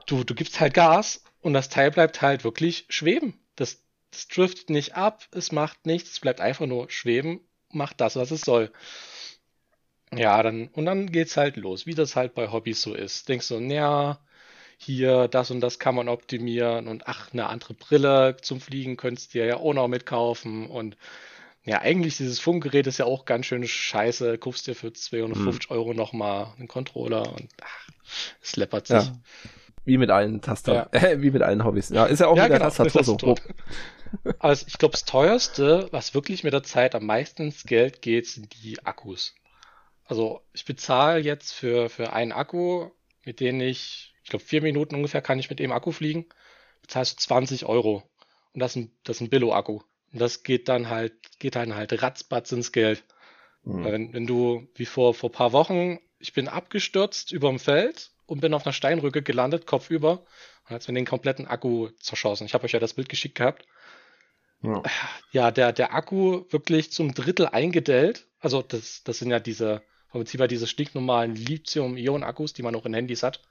du, du gibst halt Gas und das Teil bleibt halt wirklich schweben. Das, das driftet nicht ab, es macht nichts, es bleibt einfach nur schweben, macht das, was es soll. Ja, dann, und dann geht's halt los, wie das halt bei Hobbys so ist. Denkst du, naja, hier, das und das kann man optimieren und ach, eine andere Brille zum Fliegen könntest du ja auch noch mitkaufen und ja, eigentlich dieses Funkgerät ist ja auch ganz schön scheiße. Kaufst dir für 250 Euro nochmal einen Controller und ach, es läppert sich. Ja. Wie mit allen Tastern, Ja. äh, wie mit allen Hobbys. Ja, ist ja auch Ja, mit der genau, Tastatur so. Tastatur. Aber es- ich glaube, das teuerste, was wirklich mit der Zeit am meisten ins Geld geht, sind die Akkus. Also ich bezahle jetzt für, für einen Akku, mit dem ich, ich glaube, vier Minuten ungefähr kann ich mit dem Akku fliegen, bezahlst du 20 Euro. Und das ist ein, das ist ein Billo-Akku. Und das geht dann halt, geht dann halt ratzbatz ins Geld. Weil Hm. wenn, wenn du, wie vor, vor paar Wochen, ich bin abgestürzt überm Feld und bin auf einer Steinrücke gelandet, kopfüber, und hat's mir den kompletten Akku zerschossen. Ich habe euch ja das Bild geschickt gehabt. Ja. Ja, der, der Akku wirklich zum Drittel eingedellt. Also das, das sind ja diese, im Prinzip ja diese stinknormalen Lithium-Ionen-Akkus, die man auch in Handys hat.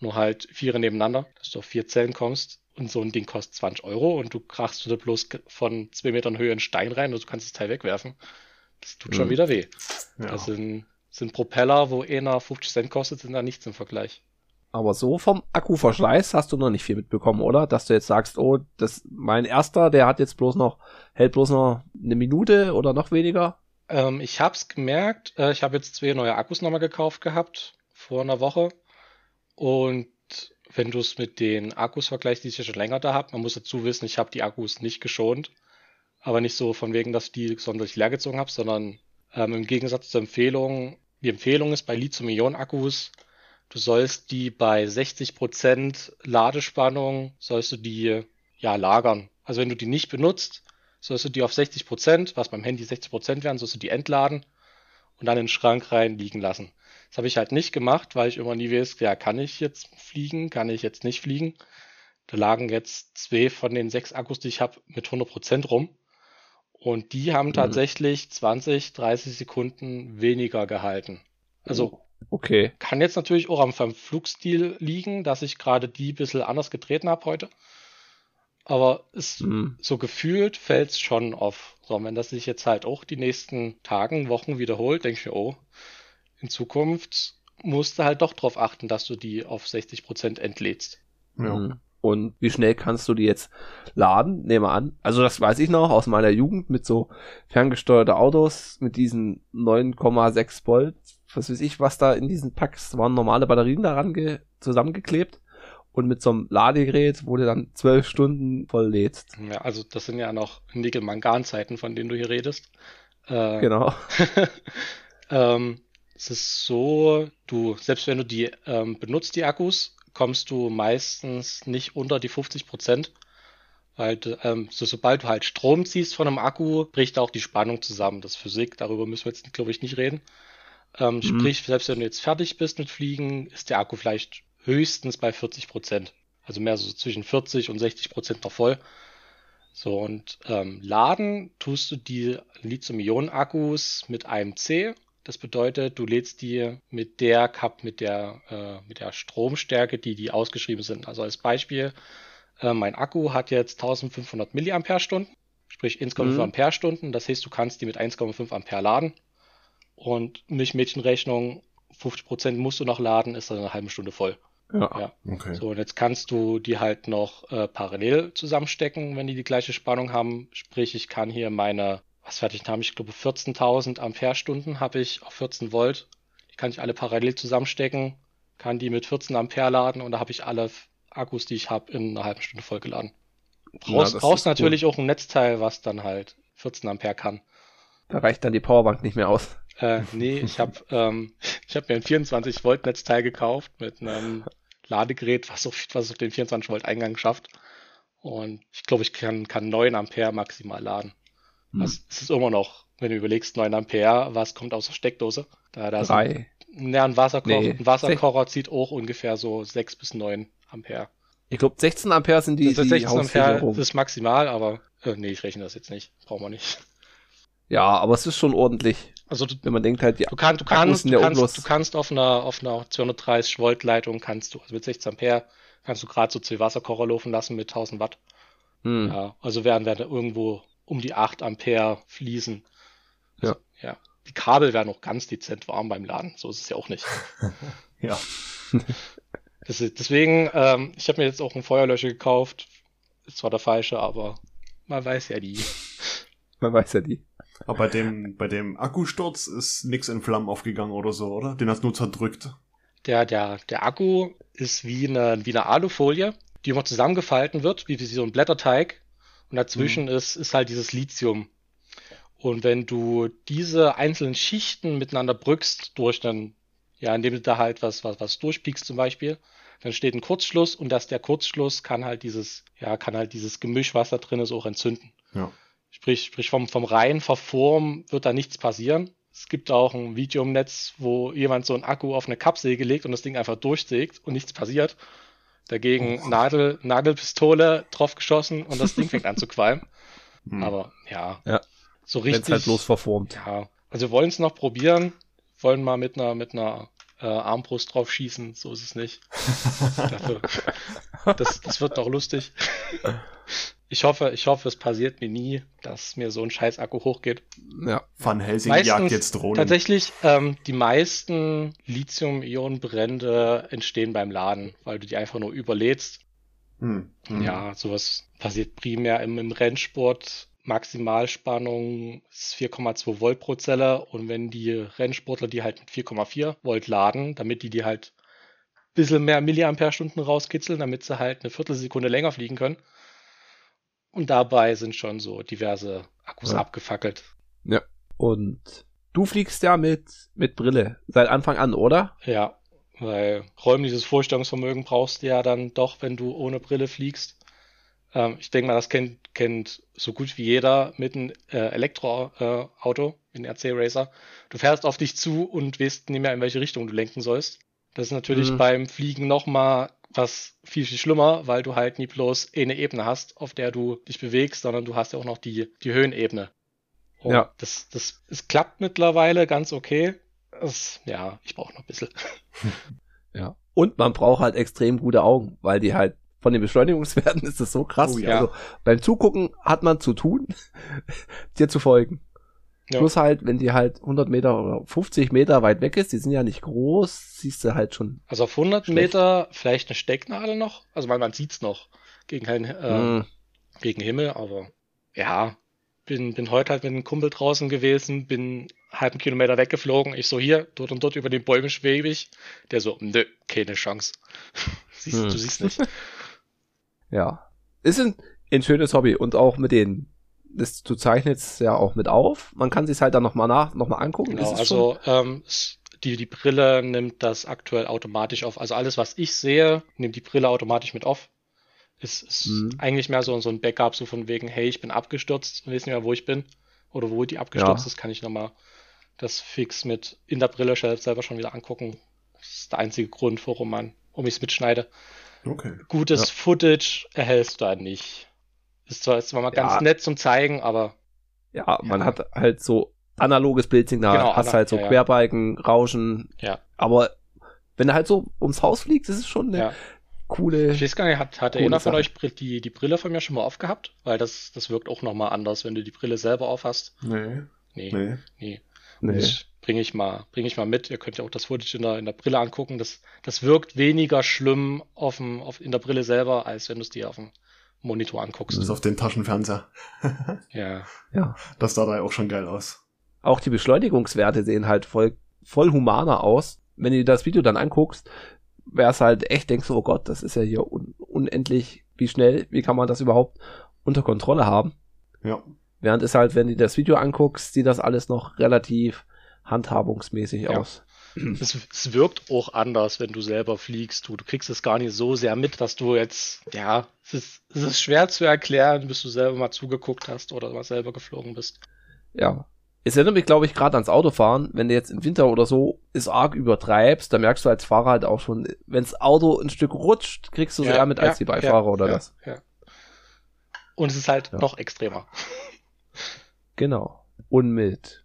Nur halt vier nebeneinander, dass du auf vier Zellen kommst. Und so ein Ding kostet 20 Euro und du krachst du da bloß von zwei Metern Höhe einen Stein rein und du kannst das Teil wegwerfen. Das tut schon Mhm. wieder weh. Ja. Das sind, sind Propeller, wo einer 50 Cent kostet, sind da nichts im Vergleich. Aber so vom Akkuverschleiß hast du noch nicht viel mitbekommen, oder? Dass du jetzt sagst, oh, das mein erster, der hat jetzt bloß noch hält bloß noch eine Minute oder noch weniger. Ähm, ich hab's gemerkt, äh, ich habe jetzt zwei neue Akkus nochmal gekauft gehabt, vor einer Woche. Und wenn du es mit den Akkus vergleichst, die ich ja schon länger da habe, man muss dazu wissen, ich habe die Akkus nicht geschont. Aber nicht so von wegen, dass ich die sonderlich leer gezogen habe, sondern ähm, im Gegensatz zur Empfehlung, die Empfehlung ist bei Lithium-Ionen-Akkus, du sollst die bei 60% Ladespannung, sollst du die ja lagern. Also wenn du die nicht benutzt, sollst du die auf 60%, was beim Handy 60% wären, sollst du die entladen und dann in den Schrank rein liegen lassen. Das habe ich halt nicht gemacht, weil ich immer nie weiß, ja, kann ich jetzt fliegen, kann ich jetzt nicht fliegen. Da lagen jetzt zwei von den sechs Akkus, die ich habe, mit 100% rum. Und die haben tatsächlich 20, 30 Sekunden weniger gehalten. Also Okay. kann jetzt natürlich auch am, am Flugstil liegen, dass ich gerade die ein bisschen anders getreten habe heute. aber es, Mhm. so gefühlt fällt es schon auf. So, und wenn das sich jetzt halt auch die nächsten Tagen, Wochen wiederholt, denke ich mir, oh, in Zukunft musst du halt doch drauf achten, dass du die auf 60% entlädst. Ja. Mhm. Und wie schnell kannst du die jetzt laden? Nehme an. Also das weiß ich noch aus meiner Jugend mit so ferngesteuerte Autos mit diesen 9,6 Volt. Was weiß ich, was da in diesen Packs waren normale Batterien daran ge zusammengeklebt. Und mit so einem Ladegerät, wo du dann zwölf Stunden voll lädst. Ja, also das sind ja noch Nickel-Mangan-Zeiten, von denen du hier redest. Äh, Genau. ähm, es ist so, du, selbst wenn du die ähm, benutzt, die Akkus, kommst du meistens nicht unter die 50 Prozent. Weil ähm, so, sobald du halt Strom ziehst von einem Akku, bricht auch die Spannung zusammen. Das ist Physik, darüber müssen wir jetzt, glaube ich, nicht reden. Ähm, Mhm. Sprich, selbst wenn du jetzt fertig bist mit Fliegen, ist der Akku vielleicht höchstens bei 40 Prozent. Also mehr so zwischen 40 und 60 Prozent noch voll. So, und ähm, laden tust du die Lithium-Ionen-Akkus mit einem C. Das bedeutet, du lädst die mit der Kap, mit der, äh, mit der Stromstärke, die die ausgeschrieben sind. Also als Beispiel, äh, mein Akku hat jetzt 1500 Milliampere-Stunden, sprich 1,5 Mhm. Ampere-Stunden. Das heißt, du kannst die mit 1,5 Ampere laden. Und Milchmädchenrechnung, 50% musst du noch laden, ist dann eine halbe Stunde voll. Ja. Ja. Okay. So, und jetzt kannst du die halt noch äh, parallel zusammenstecken, wenn die die gleiche Spannung haben. Sprich, ich kann hier meine, was fertig haben, ich glaube 14.000 Ampere-Stunden habe ich auf 14 Volt. Die kann ich alle parallel zusammenstecken, kann die mit 14 Ampere laden und da habe ich alle Akkus, die ich habe, in einer halben Stunde vollgeladen. Brauchst, das brauchst natürlich auch ein Netzteil, was dann halt 14 Ampere kann. Da reicht dann die Powerbank nicht mehr aus. Äh, nee, ich habe ähm, ich hab mir ein 24 Volt Netzteil gekauft mit einem Ladegerät, was auf, was auf den 24 Volt Eingang schafft. Und ich glaube, ich kann, kann 9 Ampere maximal laden. Hm. Das, das ist immer noch, wenn du überlegst, 9 Ampere, was kommt aus der Steckdose? Da, da ist ein, Drei. ja, ein, Wasserkocher, Nee, ein Wasserkocher zieht auch ungefähr so 6 bis 9 Ampere. Ich glaube 16 Ampere sind die, das ist die 16 Ampere ist maximal, aber äh, nee, ich rechne das jetzt nicht. Brauchen wir nicht. Ja, aber es ist schon ordentlich. Also du, Wenn man denkt halt, die Du, kann, du, kannst, du, ja kannst, du kannst auf einer, auf einer 230 Volt Leitung kannst du, also mit 16 Ampere, kannst du gerade so zwei Wasserkocher laufen lassen mit 1000 Watt. Hm. Ja, also werden wir da irgendwo um die 8 Ampere fließen. Ja. Ja. Die Kabel werden auch ganz dezent warm beim Laden. So ist es ja auch nicht. Ja. Das ist, deswegen, ähm, ich habe mir jetzt auch einen Feuerlöscher gekauft. Ist zwar der falsche, aber man weiß ja nie. Man weiß ja die. Aber bei dem, bei dem Akkusturz ist nix in Flammen aufgegangen oder so, oder? Den hast du nur zerdrückt. Der, der, der Akku ist wie eine, wie eine Alufolie, die immer zusammengefalten wird, wie, wie so ein Blätterteig. Und dazwischen ist, ist halt dieses Lithium. Und wenn du diese einzelnen Schichten miteinander brückst durch dann, ja, indem du da halt was, was, was durchpiekst zum Beispiel, dann steht ein Kurzschluss und dass der Kurzschluss kann halt dieses, ja, kann halt dieses Gemisch, was da drin ist, auch entzünden. Ja. Sprich, sprich vom, vom reinen Verformen wird da nichts passieren. Es gibt auch ein Video im Netz, wo jemand so einen Akku auf eine Kappsäge legt und das Ding einfach durchsägt und nichts passiert. Dagegen Oh. Nadel, Nagelpistole drauf geschossen und das Ding fängt an zu qualmen. Hm. Aber ja, Ja. so richtig. halt bloß verformt. Ja, also wir wollen es noch probieren, wollen mal mit einer mit einer äh, Armbrust drauf schießen, so ist es nicht. Dafür, das, das wird noch lustig. Ich hoffe, ich hoffe, es passiert mir nie, dass mir so ein scheiß Akku hochgeht. Ja. Van Helsing Meistens jagt jetzt Drohnen. Tatsächlich, ähm, die meisten Lithium-Ionen-Brände entstehen beim Laden, weil du die einfach nur überlädst. Hm. Hm. Ja, sowas passiert primär im, im Rennsport. Maximalspannung ist 4,2 Volt pro Zelle und wenn die Rennsportler die halt mit 4,4 Volt laden, damit die die halt ein bisschen mehr Milliampere-Stunden rauskitzeln, damit sie halt eine Viertelsekunde länger fliegen können. Und dabei sind schon so diverse Akkus Ja. abgefackelt. Und du fliegst ja mit, mit Brille. Seit Anfang an, oder? Ja, weil räumliches Vorstellungsvermögen brauchst du ja dann doch, wenn du ohne Brille fliegst. Ähm, ich denke mal, das kennt, kennt so gut wie jeder mit einem äh, Elektroauto, äh, Auto, ein RC Racer. Du fährst auf dich zu und weißt nicht mehr, in welche Richtung du lenken sollst. Das ist natürlich Mhm. beim Fliegen nochmal was viel, viel schlimmer, weil du halt nie bloß eine Ebene hast, auf der du dich bewegst, sondern du hast ja auch noch die, die Höhenebene. Und Ja. Das, das, es klappt mittlerweile ganz okay. Es, ja, ich brauche noch ein bisschen. Ja. Und man braucht halt extrem gute Augen, weil die halt von den Beschleunigungswerten ist das so krass. Oh ja. Also beim Zugucken hat man zu tun, dir zu folgen. Ja. Plus halt, wenn die halt 100 Meter oder 50 Meter weit weg ist, die sind ja nicht groß, siehst du halt schon. Also auf 100 Schlecht. Meter vielleicht eine Stecknadel noch. Also man, man sieht's noch gegen, kein, äh, Mm, gegen Himmel, aber ja, bin, bin heute halt mit einem Kumpel draußen gewesen, bin einen halben Kilometer weggeflogen. Ich so hier, dort und dort über den Bäumen schwebe ich. Der so, nö, keine Chance. siehst, Hm. Du siehst nicht. ja. Ist ein, ein schönes Hobby und auch mit den, das, du zeichnest ja auch mit auf. Man kann sich halt dann nochmal nach, noch mal angucken. Genau, es also ähm, die, die Brille nimmt das aktuell automatisch auf. Also alles, was ich sehe, nimmt die Brille automatisch mit auf. Ist, ist Mhm. eigentlich mehr so, so ein Backup, so von wegen, hey, ich bin abgestürzt und weiß nicht mehr, wo ich bin. Oder wo die abgestürzt Ja. ist, kann ich nochmal das fix mit in der Brille selbst selber schon wieder angucken. Das ist der einzige Grund, warum man, um ich es mitschneide. Okay. Gutes Ja. Footage erhältst du da nicht. Ist zwar, ist zwar mal ganz Ja. nett zum Zeigen, aber Ja, man Ja. hat halt so analoges Bildsignal, Genau, hast halt so ja, ja. Querbalken, Rauschen, ja. aber wenn du halt so ums Haus fliegst, ist es schon eine ja. coole. Ich weiß gar nicht, hat, hat einer von Sache. euch die, die Brille von mir schon mal aufgehabt? Weil das, das wirkt auch nochmal anders, wenn du die Brille selber aufhast. Nee, Nee, nee. nee. Nee. Das bringe ich mal, bringe ich mal mit. Ihr könnt ja auch das Footage in der, in der Brille angucken. Das, das wirkt weniger schlimm auf dem, auf, in der Brille selber, als wenn du es dir auf dem Monitor Das anguckst. ist auf den Taschenfernseher. Ja. Ja. Das sah da auch schon geil aus. Auch die Beschleunigungswerte sehen halt voll, voll humaner aus. Wenn du dir das Video dann anguckst, wäre es halt echt, denkst du, oh Gott, das ist ja hier un unendlich, wie schnell, wie kann man das überhaupt unter Kontrolle haben? Ja. Während es halt, wenn du das Video anguckst, sieht das alles noch relativ handhabungsmäßig Ja. aus. Es, es wirkt auch anders, wenn du selber fliegst. Du, du kriegst es gar nicht so sehr mit, dass du jetzt, ja, es ist, es ist schwer zu erklären, bis du selber mal zugeguckt hast oder mal selber geflogen bist. Ja. Es erinnert mich, glaube ich, gerade ans Autofahren. Wenn du jetzt im Winter oder so es arg übertreibst, dann merkst du als Fahrer halt auch schon, wenn das Auto ein Stück rutscht, kriegst du es eher mit als die Beifahrer oder ja, das. Ja. Und es ist halt Ja. noch extremer. Genau. Und mit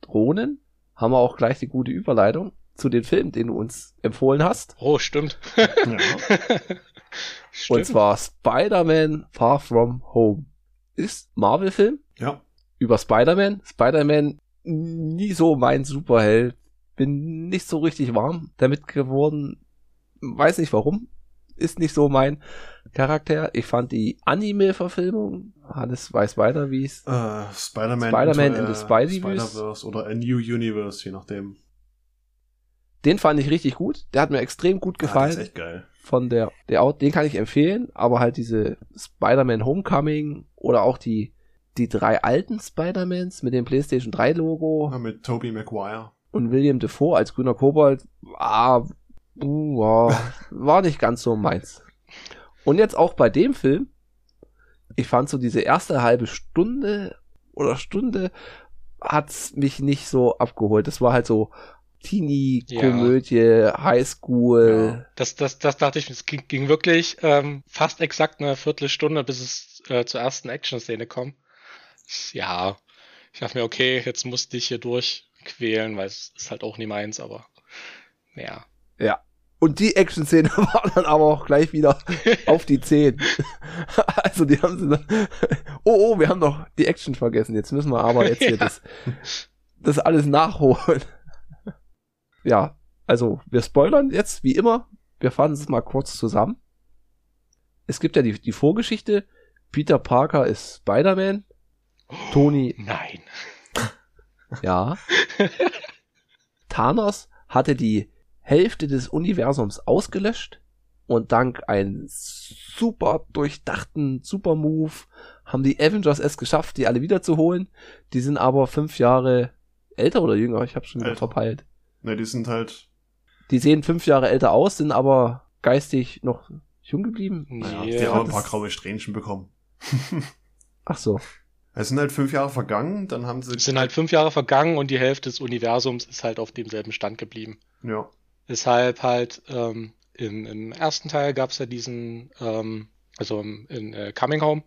Drohnen haben wir auch gleich die gute Überleitung zu den Filmen, den du uns empfohlen hast. Oh, stimmt. ja. Und stimmt. zwar Spider-Man Far From Home. Ist Marvel-Film Ja. über Spider-Man. Spider-Man nie so mein Superheld. Bin nicht so richtig warm damit geworden. Weiß nicht warum. Ist nicht so mein Charakter. Ich fand die Anime-Verfilmung, Hannes weiß weiter, wie es. Äh, Spider-Man Spider-Man into in a the Spideyverse. Spider-Verse oder A New Universe, je nachdem. Den fand ich richtig gut. Der hat mir extrem gut gefallen. das ist echt geil. von der, der Out, den kann ich empfehlen, aber halt diese Spider-Man Homecoming oder auch die, die drei alten Spider-Mans mit dem PlayStation 3 Logo Ja, mit Tobey Maguire. und William Defoe als grüner Kobold, ah, uh, war, war nicht ganz so meins. Und jetzt auch bei dem Film, ich fand so diese erste halbe Stunde oder Stunde hat's mich nicht so abgeholt. Das war halt so Teenie-Komödie, Highschool. Das, das, das dachte ich, es ging, ging wirklich ähm, fast exakt eine Viertelstunde, bis es äh, zur ersten Action-Szene kommt. Ja, ich dachte mir, okay, jetzt musste ich hier durchquälen, weil es ist halt auch nie meins, aber ja. Ja. Und die Action-Szene war dann aber auch gleich wieder auf die 10. also die haben sie dann, oh, oh, wir haben doch die Action vergessen. Jetzt müssen wir aber jetzt hier Ja. das, das alles nachholen. ja, also wir spoilern jetzt, wie immer. Wir fassen es mal kurz zusammen. Es gibt ja die, die Vorgeschichte. Peter Parker ist Spider-Man. Tony Nein. ja. Thanos hatte die Hälfte des Universums ausgelöscht und dank einem super durchdachten Super Move haben die Avengers es geschafft, die alle wiederzuholen. Die sind aber fünf Jahre älter oder jünger, ich habe schon wieder verpeilt. Ne, die sind halt, Die sehen fünf Jahre älter aus, sind aber geistig noch jung geblieben. naja, Nee, die haben ein paar graue Strähnchen bekommen. Ach so. Es sind halt fünf Jahre vergangen, dann haben sie. Es sind halt fünf Jahre vergangen und die Hälfte des Universums ist halt auf demselben Stand geblieben. Ja. Deshalb halt ähm, im, im ersten Teil gab es ja diesen, ähm, also im, in äh, Coming Home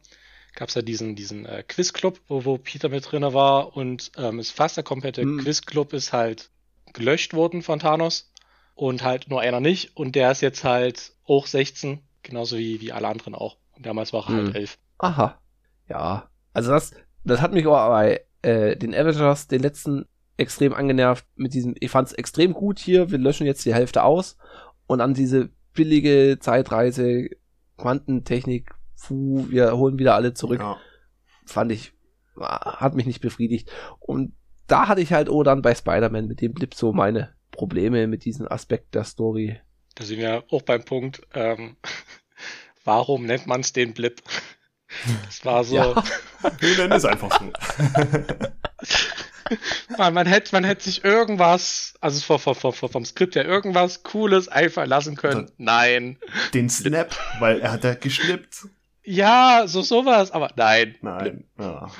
gab es ja diesen, diesen äh, Quizclub, wo, wo Peter mit drinne war und ähm, ist fast der komplette Hm. Quizclub ist halt gelöscht worden von Thanos und halt nur einer nicht und der ist jetzt halt auch 16 Genauso wie, wie alle anderen auch. Und damals war er halt Hm. elf. Aha. Ja. Also das, das hat mich aber bei äh, den Avengers, den letzten, extrem angenervt mit diesem, ich fand's extrem gut hier, wir löschen jetzt die Hälfte aus und dann diese billige Zeitreise, Quantentechnik, puh, wir holen wieder alle zurück, Ja. fand ich, hat mich nicht befriedigt. Und da hatte ich halt oh dann bei Spider-Man mit dem Blip so meine Probleme mit diesem Aspekt der Story. Da sind wir auch beim Punkt, ähm, warum nennt man es den Blip? Das war so, Ja. Wir nennen es einfach so. man, man hätte man hätte sich irgendwas, also vom, vom, vom, vom Skript her irgendwas Cooles einfallen lassen können. Ja. Nein. Den Snap, weil er hat ja geschnippt. Ja, so sowas, aber nein. Nein. Ja.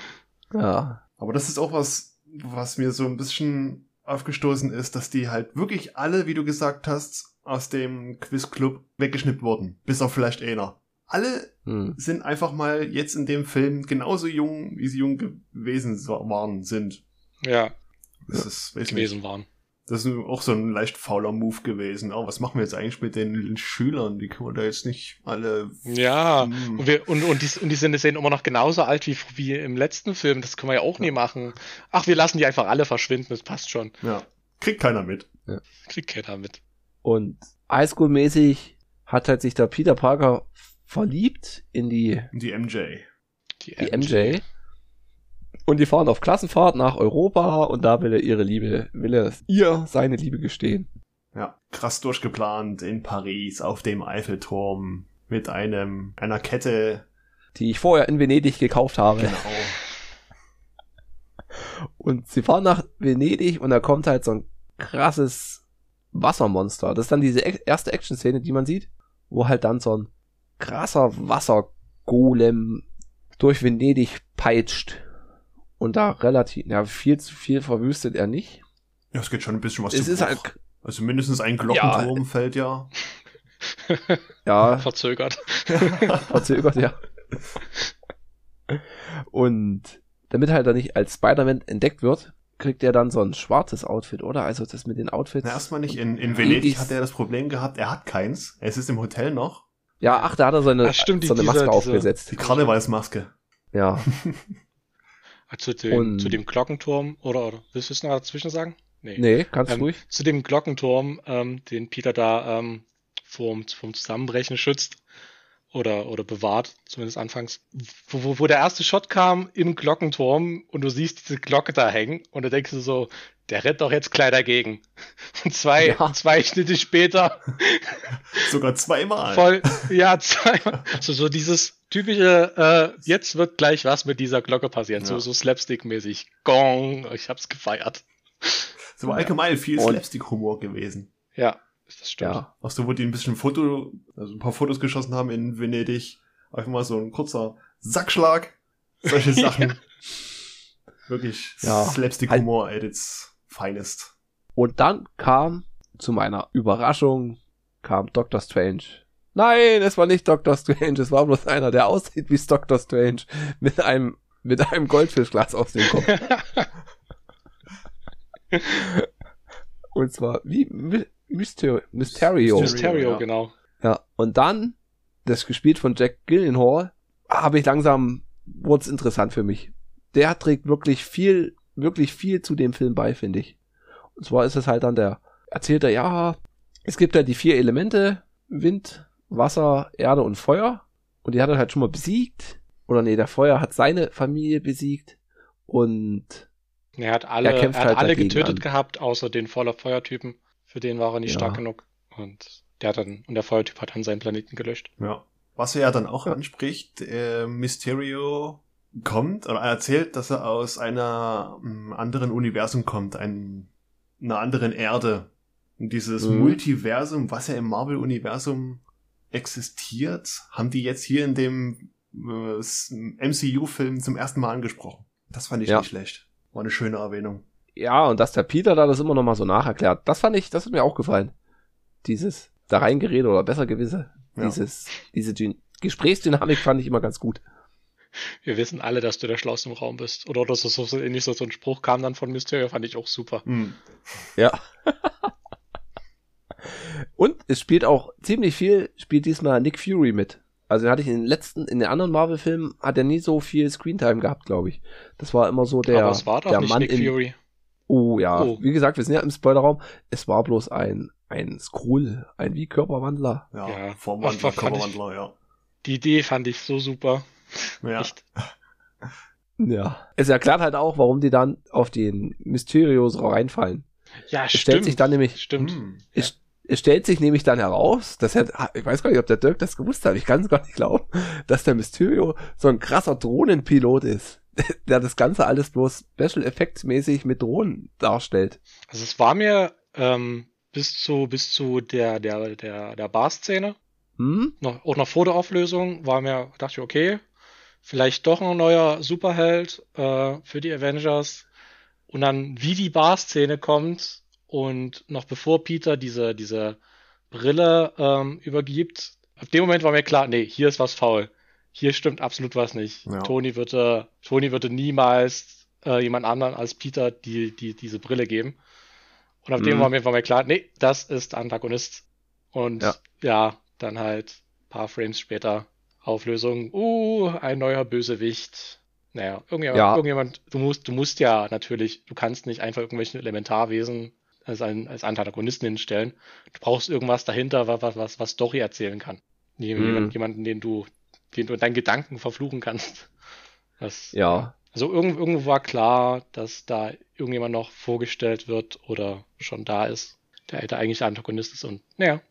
Ja. Aber das ist auch was, was mir so ein bisschen aufgestoßen ist, dass die halt wirklich alle, wie du gesagt hast, aus dem Quizclub weggeschnippt wurden. Bis auf vielleicht einer. Alle Hm. sind einfach mal jetzt in dem Film genauso jung, wie sie jung gewesen waren, sind. Ja, Das ist, weiß nicht. gewesen waren. Das ist auch so ein leicht fauler Move gewesen. Oh, was machen wir jetzt eigentlich mit den Schülern? Die können wir da jetzt nicht alle. Ja, Hm. und, wir, und, und, die, und die sind, sind immer noch genauso alt wie, wie im letzten Film. Das können wir ja auch nie machen. Ach, wir lassen die einfach alle verschwinden, das passt schon. Ja. Kriegt keiner mit. Kriegt keiner mit. Und Highschool-mäßig hat halt sich der Peter Parker verliebt in die Die MJ. Die, die MJ. Und die fahren auf Klassenfahrt nach Europa und da will er ihre Liebe, will er ihr seine Liebe gestehen. Ja. Krass durchgeplant in Paris auf dem Eiffelturm mit einem, einer Kette. Die ich vorher in Venedig gekauft habe. Genau. Und sie fahren nach Venedig und da kommt halt so ein krasses Wassermonster. Das ist dann diese erste Action-Szene, die man sieht, wo halt dann so ein krasser Wassergolem durch Venedig peitscht. Und da relativ, ja, viel zu viel verwüstet er nicht. Ja, es geht schon ein bisschen was Es zu ist halt, Also mindestens ein Glockenturm fällt ja. ja, Verzögert. verzögert, ja. Und damit halt er nicht als Spider-Man entdeckt wird, kriegt er dann so ein schwarzes Outfit, oder? Also das mit den Outfits. Na, erstmal nicht. In, in Venedig hat er das Problem gehabt, er hat keins. Es ist im Hotel noch. Ja, ach, da hat er so eine, Ach, stimmt, die- so eine Maske diese- aufgesetzt. Die Karnevalsmaske. Ja. Zu dem, Und- zu dem Glockenturm, oder, oder willst du es noch dazwischen sagen? Nee. Nee, kannst Ähm, ruhig. Zu dem Glockenturm, ähm, den Peter da ähm, vom, vom Zusammenbrechen schützt oder, oder bewahrt, zumindest anfangs. Wo, wo, wo der erste Shot kam im Glockenturm und du siehst diese Glocke da hängen und du denkst du so, der rennt doch jetzt gleich dagegen. Und zwei, Ja. zwei Schnitte später Sogar zweimal. voll, ja, zwei, so, so dieses typische, äh, jetzt wird gleich was mit dieser Glocke passieren, so, Ja. so Slapstick-mäßig. Gong, ich hab's gefeiert. So allgemein viel Slapstick-Humor gewesen. Ja, das stimmt. Ja. Auch so, wo die ein bisschen Foto, also ein paar Fotos geschossen haben in Venedig. Einfach mal so ein kurzer Sackschlag. Solche Sachen. Wirklich Ja. Slapstick-Humor at its finest. Und dann kam, zu meiner Überraschung, kam Doctor Strange. Nein, es war nicht Doctor Strange, es war bloß einer, der aussieht wie Doctor Strange mit einem, mit einem Goldfischglas auf dem Kopf. Und zwar wie My- Mysterio. Mysterio. Mysterio, ja. genau. Ja, und dann, das gespielt von Jack Gillenhall, habe ich langsam, wurde es interessant für mich. Der trägt wirklich viel, wirklich viel zu dem Film bei, finde ich. Und zwar ist es halt dann der, erzählt er, ja, es gibt ja die vier Elemente, Wind, Wasser, Erde und Feuer. Und die hat er halt schon mal besiegt. Oder nee, der Feuer hat seine Familie besiegt. Und Er hat alle, Er er kämpft hat halt alle getötet an. gehabt, außer den voller Feuertypen. Für den war er nicht Ja. stark genug. Und der hat dann, und der Feuertyp hat dann seinen Planeten gelöscht. Ja. Was er ja dann auch anspricht, äh, Mysterio kommt oder er erzählt, dass er aus einer ähm, anderen Universum kommt, ein, einer anderen Erde. Und dieses Mhm. Multiversum, was ja im Marvel-Universum existiert, haben die jetzt hier in dem äh, MCU-Film zum ersten Mal angesprochen. Das fand ich Ja. nicht schlecht. War eine schöne Erwähnung. ja, und dass der Peter da das immer noch mal so nacherklärt, das fand ich, das hat mir auch gefallen. Dieses da reingerede oder besser gewisse, Ja. dieses, diese Dyn- Gesprächsdynamik fand ich immer ganz gut. Wir wissen alle, dass du der Schlauste im Raum bist. Oder, oder so, so, ähnlich so, so ein Spruch kam dann von Mysterio, fand ich auch super. Hm. Ja. Und es spielt auch ziemlich viel, spielt diesmal Nick Fury mit. Also den hatte ich in den letzten, in den anderen Marvel-Filmen hat er nie so viel Screentime gehabt, glaube ich. Das war immer so der, Aber es war doch der nicht Mann Nick in, Fury. Oh ja, Oh. wie gesagt, wir sind ja im Spoilerraum. Es war bloß ein, ein Skrull, ein wie Körperwandler. Ja, Ja. Formwandler, fand ich- Körperwandler, ja. Die Idee fand ich so super. Ja, Echt. Ja. Es erklärt halt auch, warum die dann auf den Mysterios reinfallen. Ja, Es stimmt. stellt sich dann nämlich, Stimmt. Hm. es, es stellt sich nämlich dann heraus, dass er, ich weiß gar nicht, ob der Dirk das gewusst hat, ich kann es gar nicht glauben, dass der Mysterio so ein krasser Drohnenpilot ist, der das Ganze alles bloß Special Effects mäßig mit Drohnen darstellt. Also es war mir ähm, bis zu bis zu der der der der Bar-Szene Hm? noch auch noch vor der Auflösung war mir dachte ich okay vielleicht doch ein neuer Superheld äh, für die Avengers und dann wie die Bar-Szene kommt und noch bevor Peter diese diese Brille ähm, übergibt ab dem Moment war mir klar nee hier ist was faul hier stimmt absolut was nicht Ja. Tony würde Tony würde niemals äh, jemand anderen als Peter die die diese Brille geben und auf dem Mhm. war mir, war mir klar, nee, das ist Antagonist. Und Ja. ja, dann halt paar Frames später Auflösung, uh, ein neuer Bösewicht. Naja, irgendjemand, Ja. irgendjemand, du musst, du musst ja natürlich, du kannst nicht einfach irgendwelche Elementarwesen als, ein, als Antagonisten hinstellen. Du brauchst irgendwas dahinter, was, was, was, Story erzählen kann. Mhm. Jemand, jemanden, den du, den du in deinen Gedanken verfluchen kannst. Das, Ja. also irgendwo, irgendwo war klar, dass da irgendjemand noch vorgestellt wird oder schon da ist, der der eigentliche Antagonist ist. Und naja,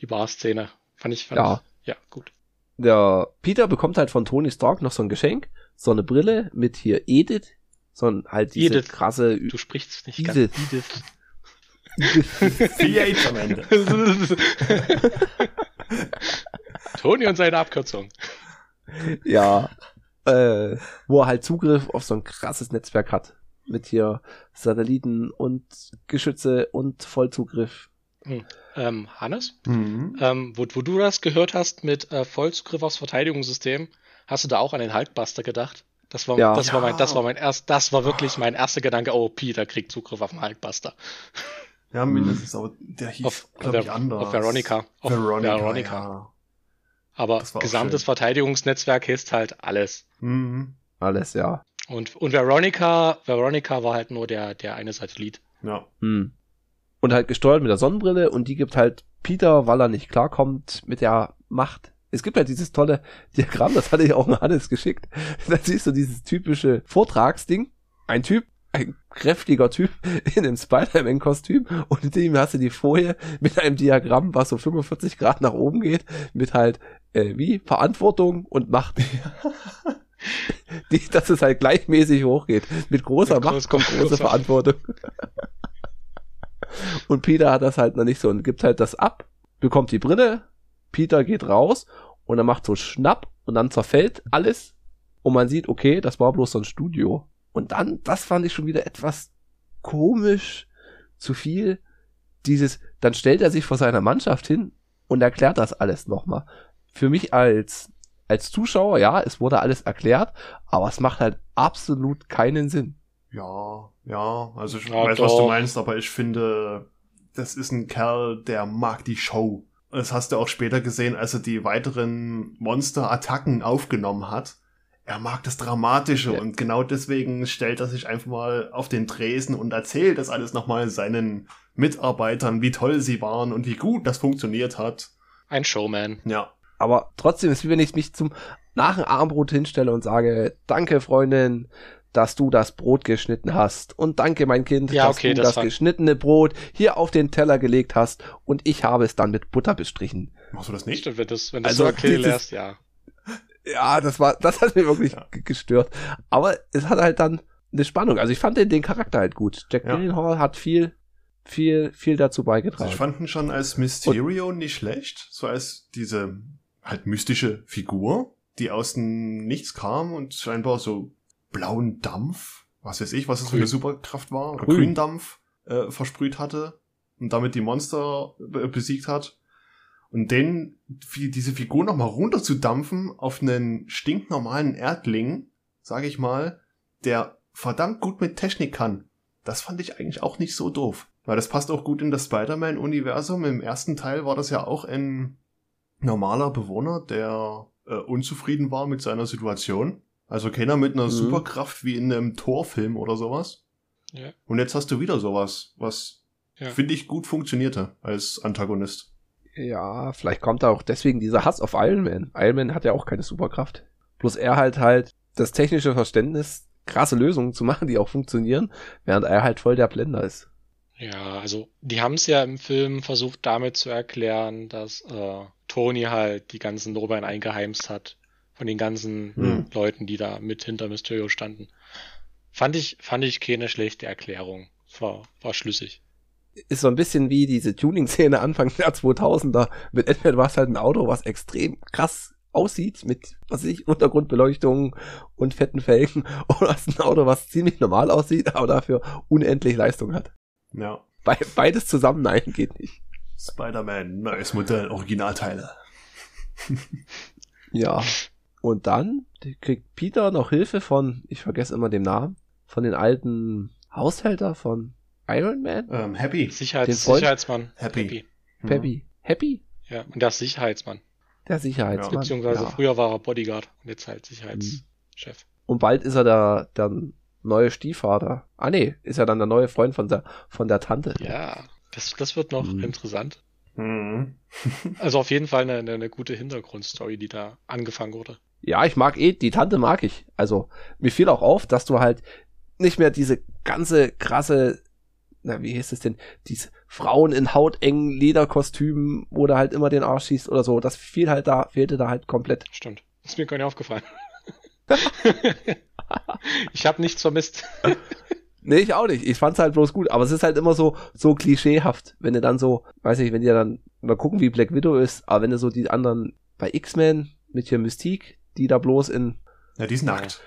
die Bar-Szene fand ich, fand Ja. ich, ja, gut. Der Peter bekommt halt von Tony Stark noch so ein Geschenk, so eine Brille mit hier Edith, so ein halt diese Edith. krasse Du sprichst nicht Edith. ganz Edith. CH am Ende. Tony und seine Abkürzung. ja, äh, wo er halt Zugriff auf so ein krasses Netzwerk hat. Mit hier Satelliten und Geschütze und Vollzugriff. Ähm, Hannes, Mhm. ähm, wo, wo du das gehört hast mit äh, Vollzugriff aufs Verteidigungssystem, hast du da auch an den Hulkbuster gedacht? Das war, Ja. das war mein, das war mein erst, das war wirklich mein erster Gedanke. Oh, Peter kriegt Zugriff auf den Hulkbuster. Ja, mindestens, aber der hieß, Auf, glaube ich, anders. auf Veronica. Auf Veronica. Veronica. Ja. Aber gesamtes. Verteidigungsnetzwerk ist halt alles. Mhm. Alles, ja. Und, und Veronica, Veronica war halt nur der, der eine Satellit. ja. Hm. Und halt gesteuert mit der Sonnenbrille und die gibt halt Peter, weil er nicht klarkommt mit der Macht. Es gibt halt dieses tolle Diagramm, das hatte ich auch an Hannes geschickt. Da siehst du dieses typische Vortragsding. Ein Typ, ein kräftiger Typ in einem Spider-Man-Kostüm und in dem hast du die Folie mit einem Diagramm, was so 45 Grad nach oben geht, mit halt, äh, wie, Verantwortung und Macht. die, dass es halt gleichmäßig hochgeht. Mit großer Mit Macht groß- kommt große Verantwortung. Und Peter hat das halt noch nicht so und gibt halt das ab, bekommt die Brille, Peter geht raus und er macht so Schnapp und dann zerfällt alles und man sieht, okay, das war bloß so ein Studio. Und dann, das fand ich schon wieder etwas komisch, zu viel. Dieses, dann stellt er sich vor seiner Mannschaft hin und erklärt das alles nochmal. Für mich als, als Zuschauer, ja, es wurde alles erklärt, aber es macht halt absolut keinen Sinn. Ja, ja, also ich Ja, weiß, was du doch. meinst, aber ich finde, das ist ein Kerl, der mag die Show. Das hast du auch später gesehen, als er die weiteren Monster-Attacken aufgenommen hat. Er mag das Dramatische Ja. und genau deswegen stellt er sich einfach mal auf den Tresen und erzählt das alles nochmal seinen Mitarbeitern, wie toll sie waren und wie gut das funktioniert hat. Ein Showman. Ja, Aber trotzdem ist wie wenn ich mich zum nach dem Armbrot hinstelle und sage, danke Freundin, dass du das Brot geschnitten hast. Und danke mein Kind, Ja, dass okay, du das das, geschnittene Brot hier auf den Teller gelegt hast und ich habe es dann mit Butter bestrichen. machst du das nicht? Stimmt, wenn du es wenn du's Also, so erklären dieses- lässt, ja. Ja, das war, das hat mich wirklich Ja. gestört. Aber es hat halt dann eine Spannung. Also ich fand den, den Charakter halt gut. Jack Ja. Gyllenhaal hat viel, viel, viel dazu Also beigetragen. ich fand ihn schon als Mysterio nicht schlecht, so als diese halt mystische Figur, die aus dem Nichts kam und scheinbar so blauen Dampf, was weiß ich, was es für eine Grün. Superkraft war, oder Grün. Gründampf äh, versprüht hatte und damit die Monster be- besiegt hat. Und den, wie diese Figur nochmal runterzudampfen auf einen stinknormalen Erdling, sage ich mal, der verdammt gut mit Technik kann. Das fand ich eigentlich auch nicht so doof. Weil das passt auch gut in das Spider-Man-Universum. Im ersten Teil war das ja auch ein normaler Bewohner, der äh, unzufrieden war mit seiner Situation. Also keiner mit einer Mhm. Superkraft wie in einem Torfilm oder sowas. Ja. Und jetzt hast du wieder sowas, was Ja. finde ich gut funktionierte als Antagonist. Ja, vielleicht kommt da auch deswegen dieser Hass auf Iron Man. Iron Man hat ja auch keine Superkraft. Bloß er halt halt das technische Verständnis, krasse Lösungen zu machen, die auch funktionieren, während er halt voll der Blender ist. Ja, also die haben es ja im Film versucht damit zu erklären, dass äh, Tony halt die ganzen Lorbeeren eingeheimst hat von den ganzen Hm. Leuten, die da mit hinter Mysterio standen. Fand ich, fand ich keine schlechte Erklärung. War, war schlüssig. Ist so ein bisschen wie diese Tuning-Szene Anfang der 2000er. Mit entweder du hast halt ein Auto, was extrem krass aussieht, mit, was weiß ich, Untergrundbeleuchtung und fetten Felgen, oder hast ein Auto, was ziemlich normal aussieht, aber dafür unendlich Leistung hat. Ja. Be beides zusammen, nein, geht nicht. Spider-Man, neues Modell, Originalteile. Ja. Und dann kriegt Peter noch Hilfe von, ich vergesse immer den Namen, von den alten Haushälter von Iron Man? Ähm, Happy. Sicherheits? Sicherheitsmann. Happy. Mhm. Peppy. Happy? Ja, und der ist Sicherheitsmann. Der Sicherheitsmann. Beziehungsweise ja. früher war er Bodyguard und jetzt halt Sicherheitschef. Und bald ist er der, der neue Stiefvater. Ah nee, ist er dann der neue Freund von der, von der Tante. Ja, das, das wird noch Mhm. interessant. Mhm. Also auf jeden Fall eine, eine gute Hintergrundstory, die da angefangen wurde. Ja, ich mag eh, die Tante mag ich. Also, mir fiel auch auf, dass du halt nicht mehr diese ganze krasse, na, wie hieß es denn, diese Frauen in hautengen Lederkostümen, wo du halt immer den Arsch schießt oder so. Das fiel halt da, fehlte da halt komplett. Stimmt. Ist mir gar nicht aufgefallen. ich habe nichts vermisst. Nee, ich auch nicht. Ich fand's halt bloß gut, aber es ist halt immer so, so klischeehaft, wenn du dann so, weiß ich, wenn dir dann, mal gucken, wie Black Widow ist, aber wenn du so die anderen bei X-Men mit hier Mystique, die da bloß in, Ja, die ist nackt.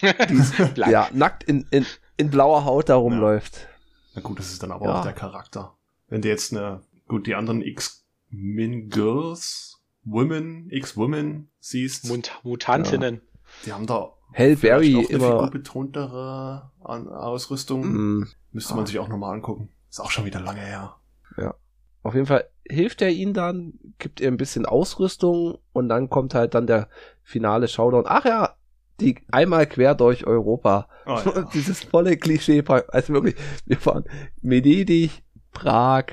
Blank. ja, nackt in, in, in blauer Haut da rumläuft. Na gut, das ist dann aber Ja. auch der Charakter. Wenn du jetzt eine, gut, die anderen X-Men Girls, Women, X-Women siehst, Mut Mutantinnen. die haben da Halle Berry vielleicht auch eine immer, figurbetontere An Ausrüstung. mh, Müsste man sich auch nochmal angucken. Ist auch schon wieder lange her. auf jeden Fall hilft er ihnen dann, gibt ihr ein bisschen Ausrüstung und dann kommt halt dann der finale Showdown. Ach ja, die einmal quer durch Europa. Oh, ja. Dieses volle Klischee, also wirklich, wir fahren Venedig, Prag,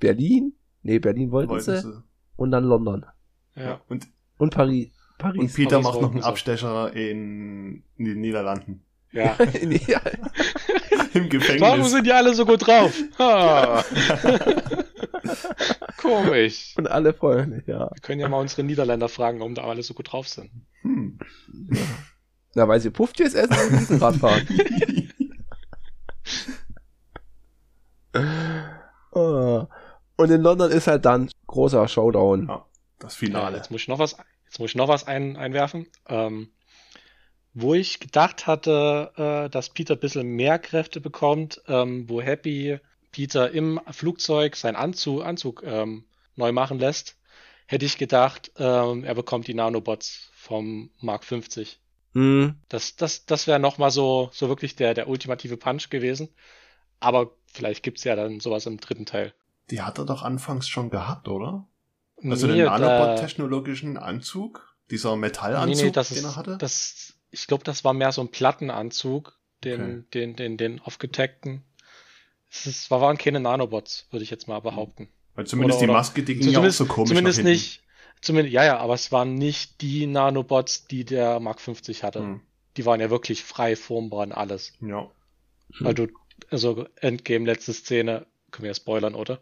Berlin, nee, Berlin wollten Wollten sie, sie. und dann London Ja. Und, und Paris. und Paris. Peter Paris macht noch einen. Abstecher in, in den Niederlanden. ja. ja, Im Gefängnis. Warum sind die alle so gut drauf? Ha. Komisch. und alle Freunde, ja. Wir können ja mal unsere Niederländer fragen, warum da alle so gut drauf sind. hm. Na, weil sie Puffjes essen und Riesenrad fahren. Ah. Und in London ist halt dann großer Showdown. Ja, das Ja, Finale. jetzt muss ich noch was, jetzt muss ich noch was ein, einwerfen. Ähm, wo ich gedacht hatte, äh, dass Peter ein bisschen mehr Kräfte bekommt, ähm, wo Happy Peter im Flugzeug seinen Anzug, Anzug ähm, neu machen lässt, hätte ich gedacht, ähm, er bekommt die Nanobots vom Mark 50. Hm, Das, das, das wäre nochmal so, so wirklich der, der ultimative Punch gewesen. Aber vielleicht gibt's ja dann sowas im dritten Teil. Die hat er doch anfangs schon gehabt, oder? Also Nee, den Nanobot-technologischen Anzug? Dieser Metallanzug, Nee, nee, das den ist, er hatte? das, ich glaube, das war mehr so ein Plattenanzug, den, Okay. den, den, den aufgetackten. Es waren keine Nanobots, würde ich jetzt mal behaupten. Weil zumindest oder- die Maske, die ging ja auch so komisch zumindest nicht, zumindest, ja, ja, aber es waren nicht die Nanobots, die der Mark 50 hatte. Hm. Die waren ja wirklich frei formbar und alles. Ja. Hm. Weil du, also Endgame, letzte Szene, können wir ja spoilern, oder?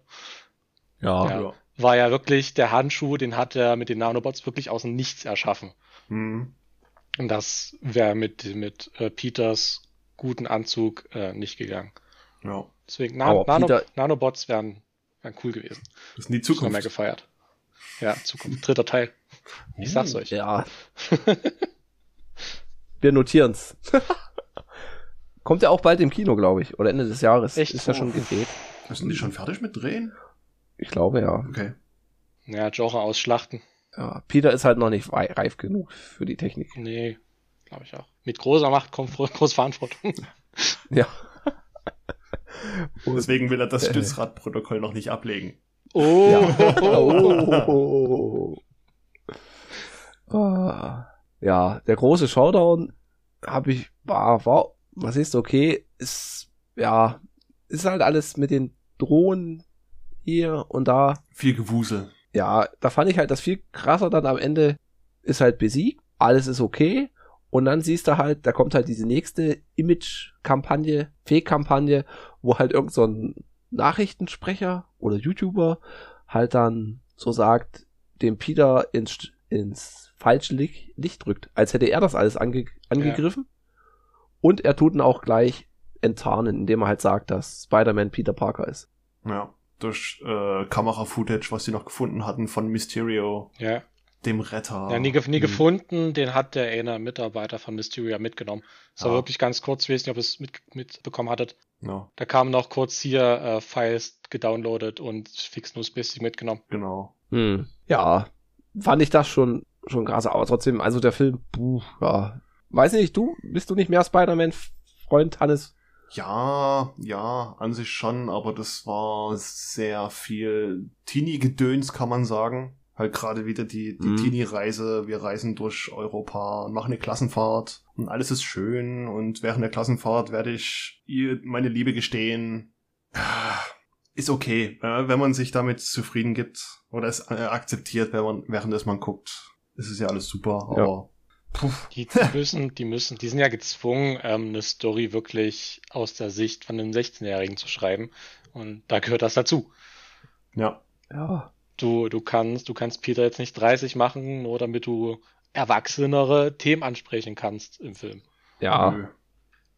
ja. Ja. ja. War ja wirklich der Handschuh, den hat er mit den Nanobots wirklich aus dem Nichts erschaffen. Hm. Und das wäre mit, mit äh, Peters guten Anzug äh, nicht gegangen. Ja. Deswegen Na Nano Peter- Nanobots wären, wären cool gewesen. Das ist die Das noch mehr Zukunft. gefeiert. Ja, Zukunft. Dritter Teil. Ich sag's euch. Ja. Wir notieren's. Kommt ja auch bald im Kino, glaube ich. Oder Ende des Jahres. Echt? Ist ja schon Oh. gedreht. Sind die schon fertig mit Drehen? Ich glaube ja. Okay. Ja, Genre ausschlachten. ja. Peter ist halt noch nicht reif genug für die Technik. Nee, glaube ich auch. Mit großer Macht kommt große Verantwortung. Ja. Und- Deswegen will er das Äh. Stützradprotokoll noch nicht ablegen. Oh, Ja. Oh. Ah. Ja, der große Showdown habe ich, war, war, was ist okay, ist, ja, ist halt alles mit den Drohnen hier und da. Viel Gewusel. Ja, da fand ich halt das viel krasser dann am Ende ist halt besiegt, alles ist okay. Und dann siehst du halt, da kommt halt diese nächste Image-Kampagne, Fake-Kampagne, wo halt irgend so ein Nachrichtensprecher oder YouTuber halt dann so sagt, dem Peter ins, ins falsche Licht, Licht drückt, als hätte er das alles ange, angegriffen. Und er tut ihn auch gleich enttarnen, indem er halt sagt, dass Spider-Man Peter Parker ist. Ja. Durch äh, Kamera-Footage, was sie noch gefunden hatten von Mysterio, ja. Dem Retter. Ja, nie, nie Hm. gefunden, den hat der eine Mitarbeiter von Mysterio mitgenommen. Das war Ja. wirklich ganz kurz, ich weiß nicht, ob ihr es mit, mitbekommen hattet. Ja, Da kamen noch kurz hier äh, Files gedownloadet und Fix News Basic mitgenommen. genau. Hm. Ja, fand ich das schon, schon krass, aber trotzdem, also der Film, puh, ja. Weiß nicht, du, bist du nicht mehr Spider-Man-Freund, Hannes? Ja, ja, an sich schon, aber das war sehr viel Teenie-Gedöns, kann man sagen. Halt gerade wieder die, die Mhm. Teenie-Reise. Wir reisen durch Europa und machen eine Klassenfahrt und alles ist schön und während der Klassenfahrt werde ich ihr meine Liebe gestehen. Ist okay, wenn man sich damit zufrieden gibt oder es äh, akzeptiert, wenn man, während es man guckt. Ist es ja alles super, Ja. aber Die, die müssen, die müssen, die sind ja gezwungen, ähm, eine Story wirklich aus der Sicht von einem 16-Jährigen zu schreiben. Und da gehört das dazu. ja. Ja. Du, du kannst, du kannst Peter jetzt nicht 30 machen, nur damit du erwachsenere Themen ansprechen kannst im Film. Ja. Nö.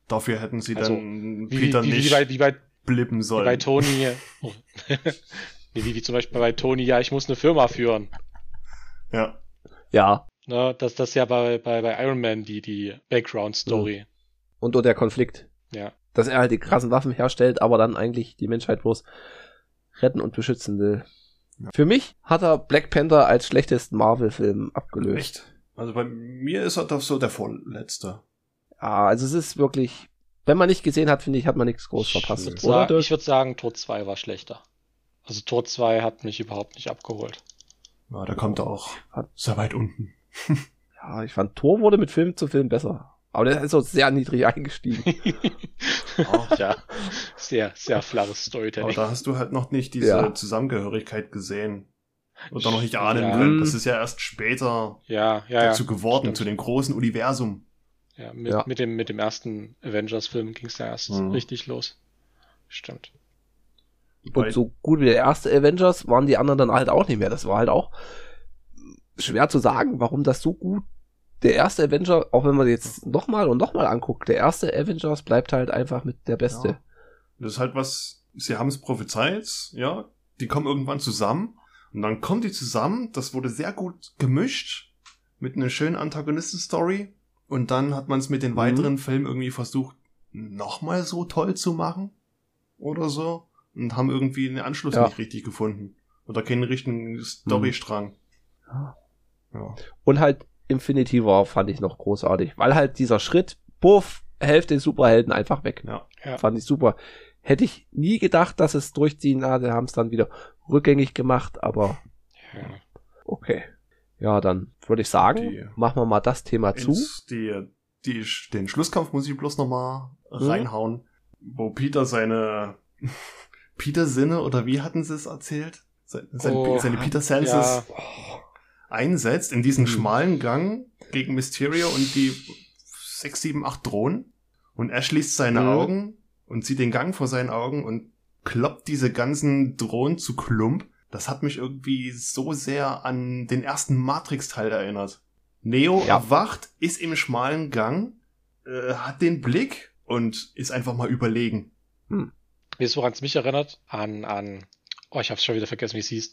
Dafür hätten sie Also, dann Wie, Peter wie, wie, nicht wie, bei, wie, bei, blippen wie sollen. bei Tony. Oh. nee, wie, wie zum Beispiel bei Tony, ja, ich muss eine Firma führen. Ja, Ja. Ne, das, das ist ja bei, bei, bei Iron Man die, die Background-Story. Und, und der Konflikt. Ja. Dass er halt die krassen Waffen herstellt, aber dann eigentlich die Menschheit bloß retten und beschützen will. Ja. Für mich hat er Black Panther als schlechtesten Marvel-Film abgelöst. echt. Also bei mir ist er doch so der vorletzte. Ja, also es ist wirklich, wenn man nicht gesehen hat, finde ich, hat man nichts groß Ich verpasst. würde Oder, sagen, ich würd sagen, Tod 2 war schlechter. Also Tod 2 hat mich überhaupt nicht abgeholt. Ja, da kommt er auch sehr weit unten. Ja, ich fand, Thor wurde mit Film zu Film besser. Aber der ist so sehr niedrig eingestiegen. Ja, ja, sehr, sehr flaches aber Storytelling. da hast du halt noch nicht diese Ja. Zusammengehörigkeit gesehen. Und noch nicht ahnen Ja. können. Das ist ja erst später Ja, dazu geworden, Stimmt. zu dem großen Universum. ja, mit, Ja. Mit, dem, mit dem ersten Avengers-Film ging es ja erst Mhm. richtig los. Stimmt. Und so gut wie der erste Avengers waren die anderen dann halt auch nicht mehr. Das war halt auch schwer zu sagen, warum das so gut. Der erste Avenger, auch wenn man jetzt nochmal und nochmal anguckt, der erste Avengers bleibt halt einfach mit der beste. Ja. Das ist halt was, sie haben es prophezeit, ja, die kommen irgendwann zusammen und dann kommen die zusammen, das wurde sehr gut gemischt mit einer schönen Antagonisten-Story und dann hat man es mit den Mhm. weiteren Filmen irgendwie versucht, nochmal so toll zu machen oder so und haben irgendwie den Anschluss Ja. nicht richtig gefunden oder keinen richtigen Storystrang. Ja. Ja. Und halt Infinity War fand ich noch großartig, weil halt dieser Schritt, puff, Hälfte Superhelden einfach weg. Ja. Ja. Fand ich super. Hätte ich nie gedacht, dass es durchziehen, na, die haben es dann wieder rückgängig gemacht, aber Ja. okay. Ja, dann würde ich sagen, Die- machen wir mal das Thema zu. Die, die, den Schlusskampf muss ich bloß noch mal Mhm. reinhauen, wo Peter seine Peter-Sinne oder wie hatten sie es erzählt? Se- Seine, Oh, seine Peter-Senses ja. Einsetzt in diesen Mhm. schmalen Gang gegen Mysterio und die sechs, sieben, acht Drohnen. Und er schließt seine Mhm. Augen und sieht den Gang vor seinen Augen und kloppt diese ganzen Drohnen zu Klump. Das hat mich irgendwie so sehr an den ersten Matrix-Teil erinnert. Neo Ja. erwacht, ist im schmalen Gang, äh, hat den Blick und ist einfach mal überlegen. Weißt du, woran es mich erinnert? An, an, oh, ich hab's schon wieder vergessen, wie es hieß.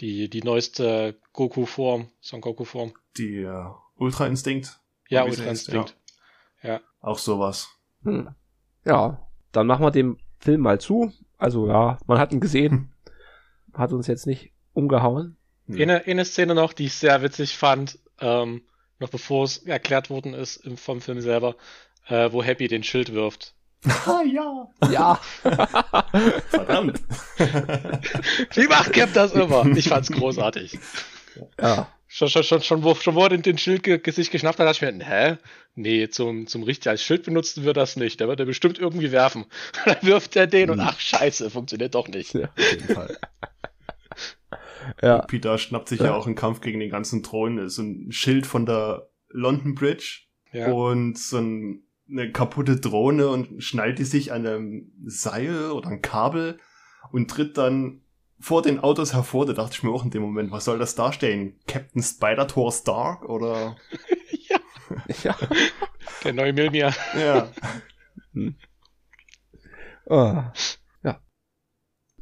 Die, die neueste Goku-Form, Son Goku-Form. Die äh, Ultra-Instinkt. Ja, Wie sie Ultra Instinct. Auch sowas. Hm. Ja, dann machen wir den Film mal zu. Also ja, man hat ihn gesehen. Hat uns jetzt nicht umgehauen. Nee. Eine, eine Szene noch, die ich sehr witzig fand, ähm, noch bevor es erklärt worden ist im, vom Film selber, äh, wo Happy den Schild wirft. Ah, ja. Ja. Verdammt. Wie macht Cap das immer? Ich fand's großartig. ja. Schon, schon, schon, schon, wo, schon wo er den, den Schild ge, sich geschnappt hat, dachte ich mir, hä? Nee, zum, zum richtig als Schild benutzen wir das nicht. Der wird er bestimmt irgendwie werfen. Dann wirft er den und ach, scheiße, funktioniert doch nicht. Ja. Auf jeden Fall. ja. Peter schnappt sich ja. auch im Kampf gegen den ganzen Thron so ein Schild von der London Bridge Ja. und so ein, eine kaputte Drohne und schnallt die sich an einem Seil oder ein Kabel und tritt dann vor den Autos hervor. Da dachte ich mir auch in dem Moment, was soll das darstellen? Captain Spider-Tor Stark oder? ja, ja. der neue Milmir. Ja. Ah. Ja.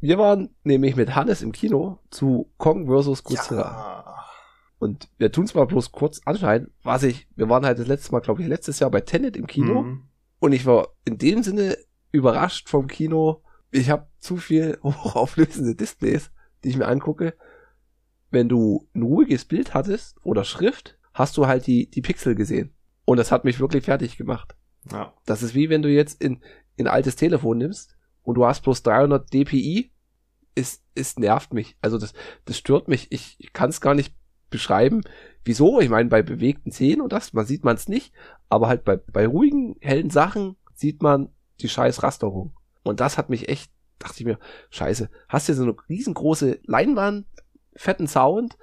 Wir waren nämlich mit Hannes im Kino zu Kong vs. Godzilla. ja. Und wir tun es mal bloß kurz anschneiden, was ich, wir waren halt das letzte Mal, glaube ich, letztes Jahr bei Tenet im Kino. Mhm. Und ich war in dem Sinne überrascht vom Kino. Ich habe zu viel hochauflösende Displays, die ich mir angucke. Wenn du ein ruhiges Bild hattest oder Schrift, hast du halt die, die Pixel gesehen. Und das hat mich wirklich fertig gemacht. Ja. Das ist wie wenn du jetzt in, in ein altes Telefon nimmst und du hast bloß 300 dpi. Es, es nervt mich. Also das, das stört mich. Ich, ich kann es gar nicht beschreiben. Wieso? Ich meine, bei bewegten Szenen und das, man sieht man es nicht, aber halt bei, bei ruhigen, hellen Sachen sieht man die scheiß Rasterung. Und das hat mich echt, dachte ich mir, scheiße, hast du so eine riesengroße Leinwand, fetten Sound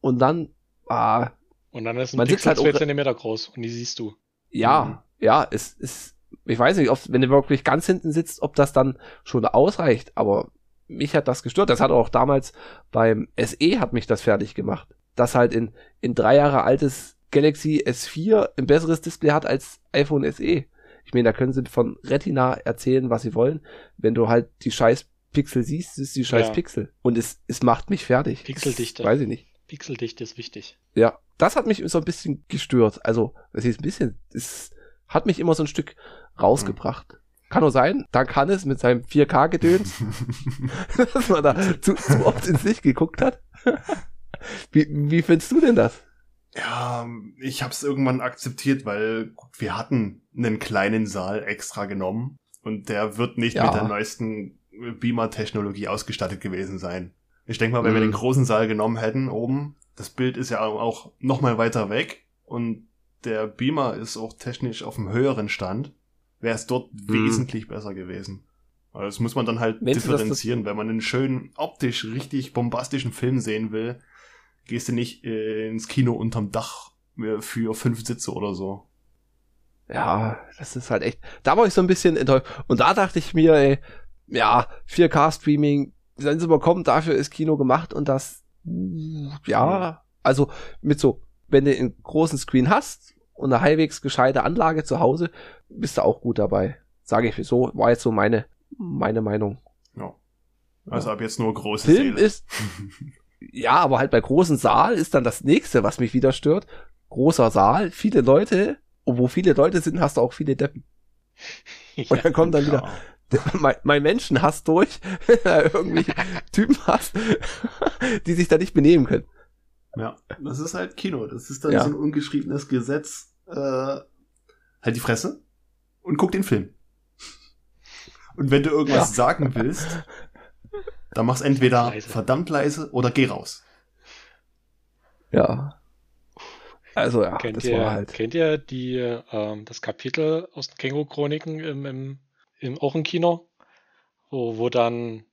und dann, ah, Und dann ist ein Man sitzt Pixel halt zwei auch- Zentimeter groß und die siehst du. ja, Mhm. ja, es ist, ich weiß nicht, ob, wenn du wirklich ganz hinten sitzt, ob das dann schon ausreicht, aber mich hat das gestört. Das hat auch damals beim SE hat mich das fertig gemacht. Das halt in, in drei Jahre altes Galaxy S4 ein besseres Display hat als iPhone SE. Ich meine, da können sie von Retina erzählen, was sie wollen. Wenn du halt die scheiß Pixel siehst, ist die scheiß Ja. Pixel. Und es, es macht mich fertig. Pixeldichte. Das Weiß ich nicht. Pixeldichte ist wichtig. Ja, das hat mich so ein bisschen gestört. Also, das ist ein bisschen, es hat mich immer so ein Stück rausgebracht. Kann nur sein, dank Hannes mit seinem 4K-Gedöns, dass man da zu, zu oft ins Licht geguckt hat. Wie, wie findest du denn das? Ja, ich habe es irgendwann akzeptiert, weil gut, wir hatten einen kleinen Saal extra genommen und der wird nicht Ja. mit der neuesten Beamer-Technologie ausgestattet gewesen sein. Ich denke mal, wenn wir Mhm. den großen Saal genommen hätten oben, das Bild ist ja auch noch mal weiter weg und der Beamer ist auch technisch auf einem höheren Stand, wäre es dort Mhm. wesentlich besser gewesen. Also das muss man dann halt das- differenzieren. Wenn man einen schönen, optisch richtig bombastischen Film sehen will, gehst du nicht äh, ins Kino unterm Dach äh, für fünf Sitze oder so. Ja, das ist halt echt, da war ich so ein bisschen enttäuscht. Und da dachte ich mir, ey, ja, 4K-Streaming, wenn sie bekommen, dafür ist Kino gemacht und das, ja, also mit so, wenn du einen großen Screen hast und eine halbwegs gescheite Anlage zu Hause, bist du auch gut dabei. Sage ich so, war jetzt so meine, meine Meinung. Ja. Also ab jetzt nur große Film Säle. ist, ja, aber halt bei großen Saal ist dann das nächste, was mich wieder stört. Großer Saal, viele Leute, und wo viele Leute sind, hast du auch viele Deppen. Und dann kommt dann wieder, Ja. mein, mein Menschenhass durch, irgendwie Typen hast, die sich da nicht benehmen können. Ja, das ist halt Kino. Das ist dann Ja. so ein ungeschriebenes Gesetz. Äh, halt die Fresse und guck den Film. Und wenn du irgendwas Ja. sagen willst, dann mach's entweder Leise. verdammt leise oder geh raus. Ja. Also ja, kennt, das ihr, war halt. kennt ihr die, ähm, das Kapitel aus den Känguru-Chroniken im, im, im auch im Kino? Wo, wo dann,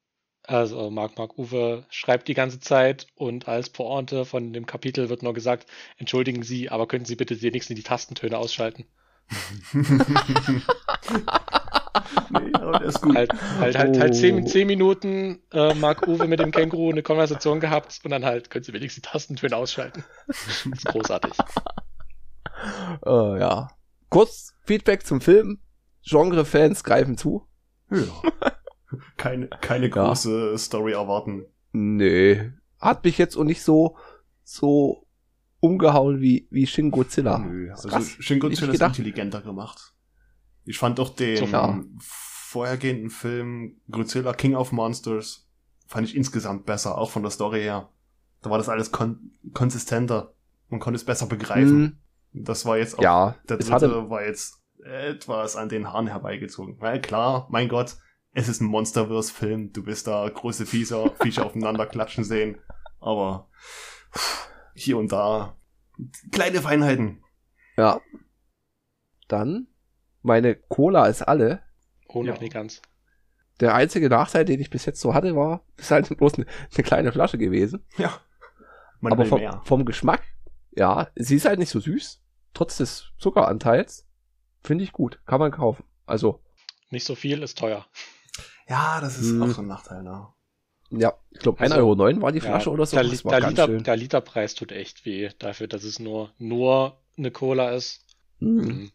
also Marc Marc Uwe schreibt die ganze Zeit und als Pointe von dem Kapitel wird nur gesagt, entschuldigen Sie, aber könnten Sie bitte wenigstens die Tastentöne ausschalten? nee, aber der ist gut. Halt, halt, halt, halt zehn, Oh. zehn Minuten äh, Marc Uwe mit dem Känguru eine Konversation gehabt und dann halt, können Sie wenigstens die Tastentöne ausschalten. Das ist großartig. Äh, ja. Kurz Feedback zum Film. Genre-Fans greifen zu. Ja. Keine, keine Ja. große Story erwarten. Nee. Hat mich jetzt auch nicht so, so umgehauen wie, wie Shin Godzilla. Nö, Ist also. Shin Godzilla ist intelligenter gemacht. Ich fand doch den ja. vorhergehenden Film Godzilla King of Monsters fand ich insgesamt besser, auch von der Story her. Da war das alles kon konsistenter. Man konnte es besser begreifen. Hm, Das war jetzt auch, ja, der dritte war jetzt etwas an den Haaren herbeigezogen. Weil klar, mein Gott, es ist ein Monsterverse-Film, du bist da große Viecher, Viecher aufeinander klatschen sehen, aber hier und da kleine Feinheiten. Ja. Dann, meine Cola ist alle. Oh, noch Ja. nicht ganz. Der einzige Nachteil, den ich bis jetzt so hatte, war, ist halt bloß eine, eine kleine Flasche gewesen. Ja. Man Aber will vom, mehr. vom Geschmack, ja, sie ist halt nicht so süß. Trotz des Zuckeranteils. Finde ich gut. Kann man kaufen. Also, Nicht so viel, ist teuer. Ja, das ist Hm. auch so ein Nachteil, ne? ja, ich glaube, 1,09 Also, Euro war die Flasche oder so. Der, Das der, Liter, schön. der Literpreis tut echt weh, dafür, dass es nur, nur eine Cola ist. Mhm.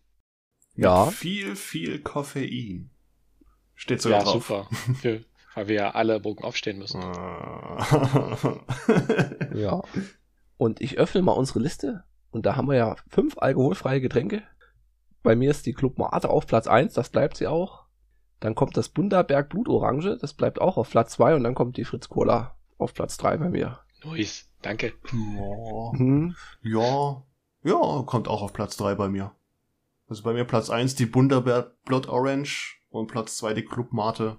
Ja. Mit viel, viel Koffein. Steht so ja, drauf. super. Wir, weil wir ja alle Bogen aufstehen müssen. Äh. Ja. Und ich öffne mal unsere Liste. Und da haben wir ja fünf alkoholfreie Getränke. Bei mir ist die Club Mate auf Platz 1, das bleibt sie auch. Dann kommt das Bundaberg Blutorange, das bleibt auch auf Platz 2. Und dann kommt die Fritz Cola auf Platz 3 bei mir. Luis, danke. ja, Mhm. ja, ja, kommt auch auf Platz 3 bei mir. Also bei mir Platz 1 die Bundaberg Blood Orange und Platz 2 die Club Mate.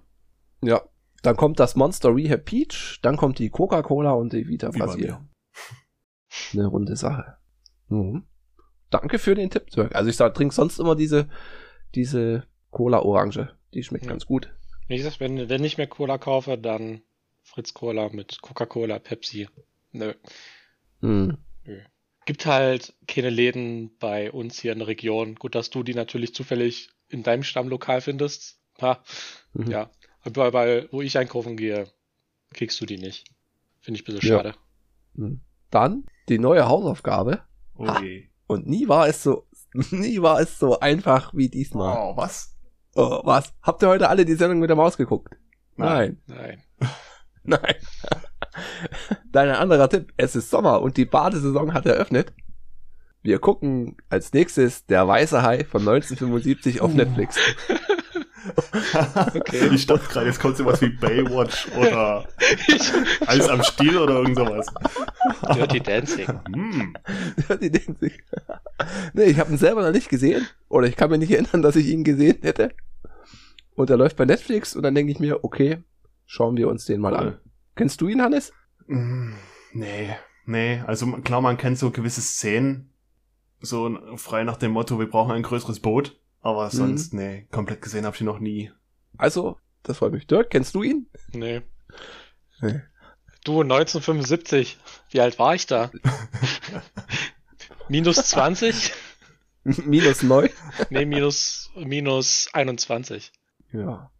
Ja. Dann kommt das Monster Rehab Peach, dann kommt die Coca-Cola und die Vita Brasil. mir. Eine runde Sache. Mhm. Danke für den Tipp, Dirk. Also ich sag, trink sonst immer diese, diese Cola Orange. Die schmeckt Ja. ganz gut. Wie gesagt, wenn, wenn ich mehr Cola kaufe, dann Fritz Cola mit Coca-Cola, Pepsi. Nö. Mhm. Gibt halt keine Läden bei uns hier in der Region. Gut, dass du die natürlich zufällig in deinem Stammlokal findest. Ha, Mhm. ja. Aber bei, wo ich einkaufen gehe, kriegst du die nicht. Finde ich ein bisschen Ja. schade. Mhm. Dann die neue Hausaufgabe. Ha. Ui. Und nie war es so, nie war es so einfach wie diesmal. Oh, was? Oh, was? Habt ihr heute alle die Sendung mit der Maus geguckt? Nein. Nein. Nein. Dein anderer Tipp. Es ist Sommer und die Badesaison hat eröffnet. Wir gucken als nächstes Der Weiße Hai von 1975 auf Uh. Netflix. okay. Ich dachte gerade, jetzt kommt sowas wie Baywatch oder Eis am Stiel oder irgend sowas. Dirty Dancing. Hm. Denken sich, nee, ich habe ihn selber noch nicht gesehen. Oder ich kann mich nicht erinnern, dass ich ihn gesehen hätte. Und er läuft bei Netflix und dann denke ich mir, okay, schauen wir uns den mal an. Kennst du ihn, Hannes? Mm, Nee, nee, also klar, man kennt so gewisse Szenen, so frei nach dem Motto, wir brauchen ein größeres Boot, aber sonst, nee, komplett gesehen habe ich ihn noch nie. Also, das freut mich. Dirk, kennst du ihn? Nee. Nee. Du, 1975. Wie alt war ich da? minus 20? Minus neu. Nee, minus, minus 21. Ja.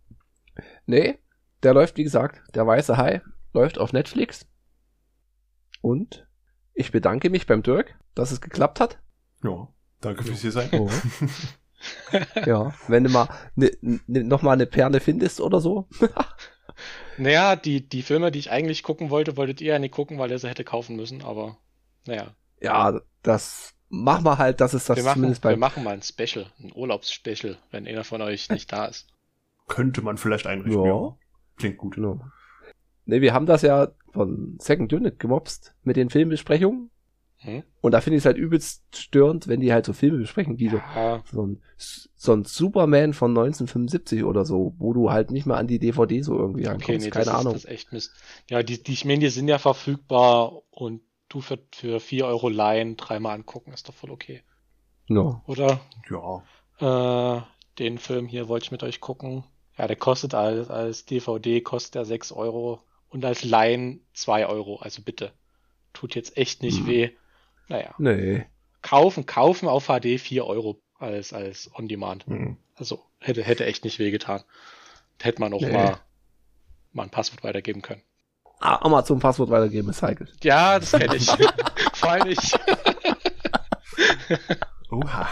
Nee, der läuft, wie gesagt, der weiße Hai läuft auf Netflix. Und ich bedanke mich beim Dirk, dass es geklappt hat. Ja, danke fürs hier sein. Oh. ja, wenn du mal ne, ne, noch mal eine Perle findest oder so. Naja, die, die Filme, die ich eigentlich gucken wollte, wolltet ihr ja nicht gucken, weil ihr sie hätte kaufen müssen, aber naja. ja, das machen wir halt, dass es das wir, machen, zumindest wir bei machen mal ein Special, ein Urlaubsspecial, wenn einer von euch nicht da ist. Könnte man vielleicht einrichten, Ja. ja. Klingt gut. Genau. Ne, wir haben das ja von Second Unit gemobst mit den Filmbesprechungen. Hm? Und da finde ich es halt übelst störend, wenn die halt so Filme besprechen, wie so Ja, so ein, so ein Superman von 1975 oder so, wo du halt nicht mal an die DVD so irgendwie okay, rankommst. nee, Keine das, Ahnung. Ist, das echt Mist. Ja, die, die, ich meine, die sind ja verfügbar und du für, für 4 Euro leihen, dreimal angucken, ist doch voll okay. No. Oder Ja. Äh, den Film hier wollte ich mit euch gucken. Ja, der kostet als, als DVD kostet er 6 Euro und als Laien 2 Euro. Also bitte. Tut jetzt echt nicht Hm. weh. Naja. Nee. Kaufen, kaufen auf HD 4 Euro als, als On-Demand. Hm. Also hätte, hätte echt nicht weh getan. Hätte man auch Nee. mal, mal ein Passwort weitergeben können. Ah, Amazon Passwort weitergeben ist heikel. Ja, das kenne ich. Vor allem ich. Oha.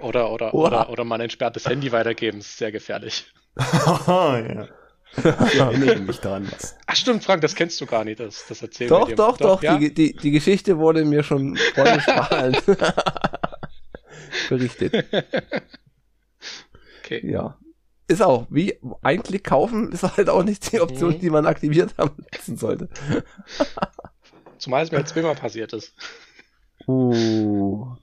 Oder, oder, Oha. oder, oder mal ein entsperrtes Handy weitergeben. ist sehr gefährlich. ja. Ich erinnere mich daran. Was. Ach stimmt, Frank, das kennst du gar nicht. Das, das erzählen Doch, wir dir. doch, doch, ja? die, die, die Geschichte wurde mir schon freudestrahlend berichtet. Okay. Ja. Ist auch, wie ein Klick kaufen, ist halt auch nicht die Option, Mhm. die man aktiviert haben lassen sollte. Zumal es mir jetzt zweimal passiert ist. Uh,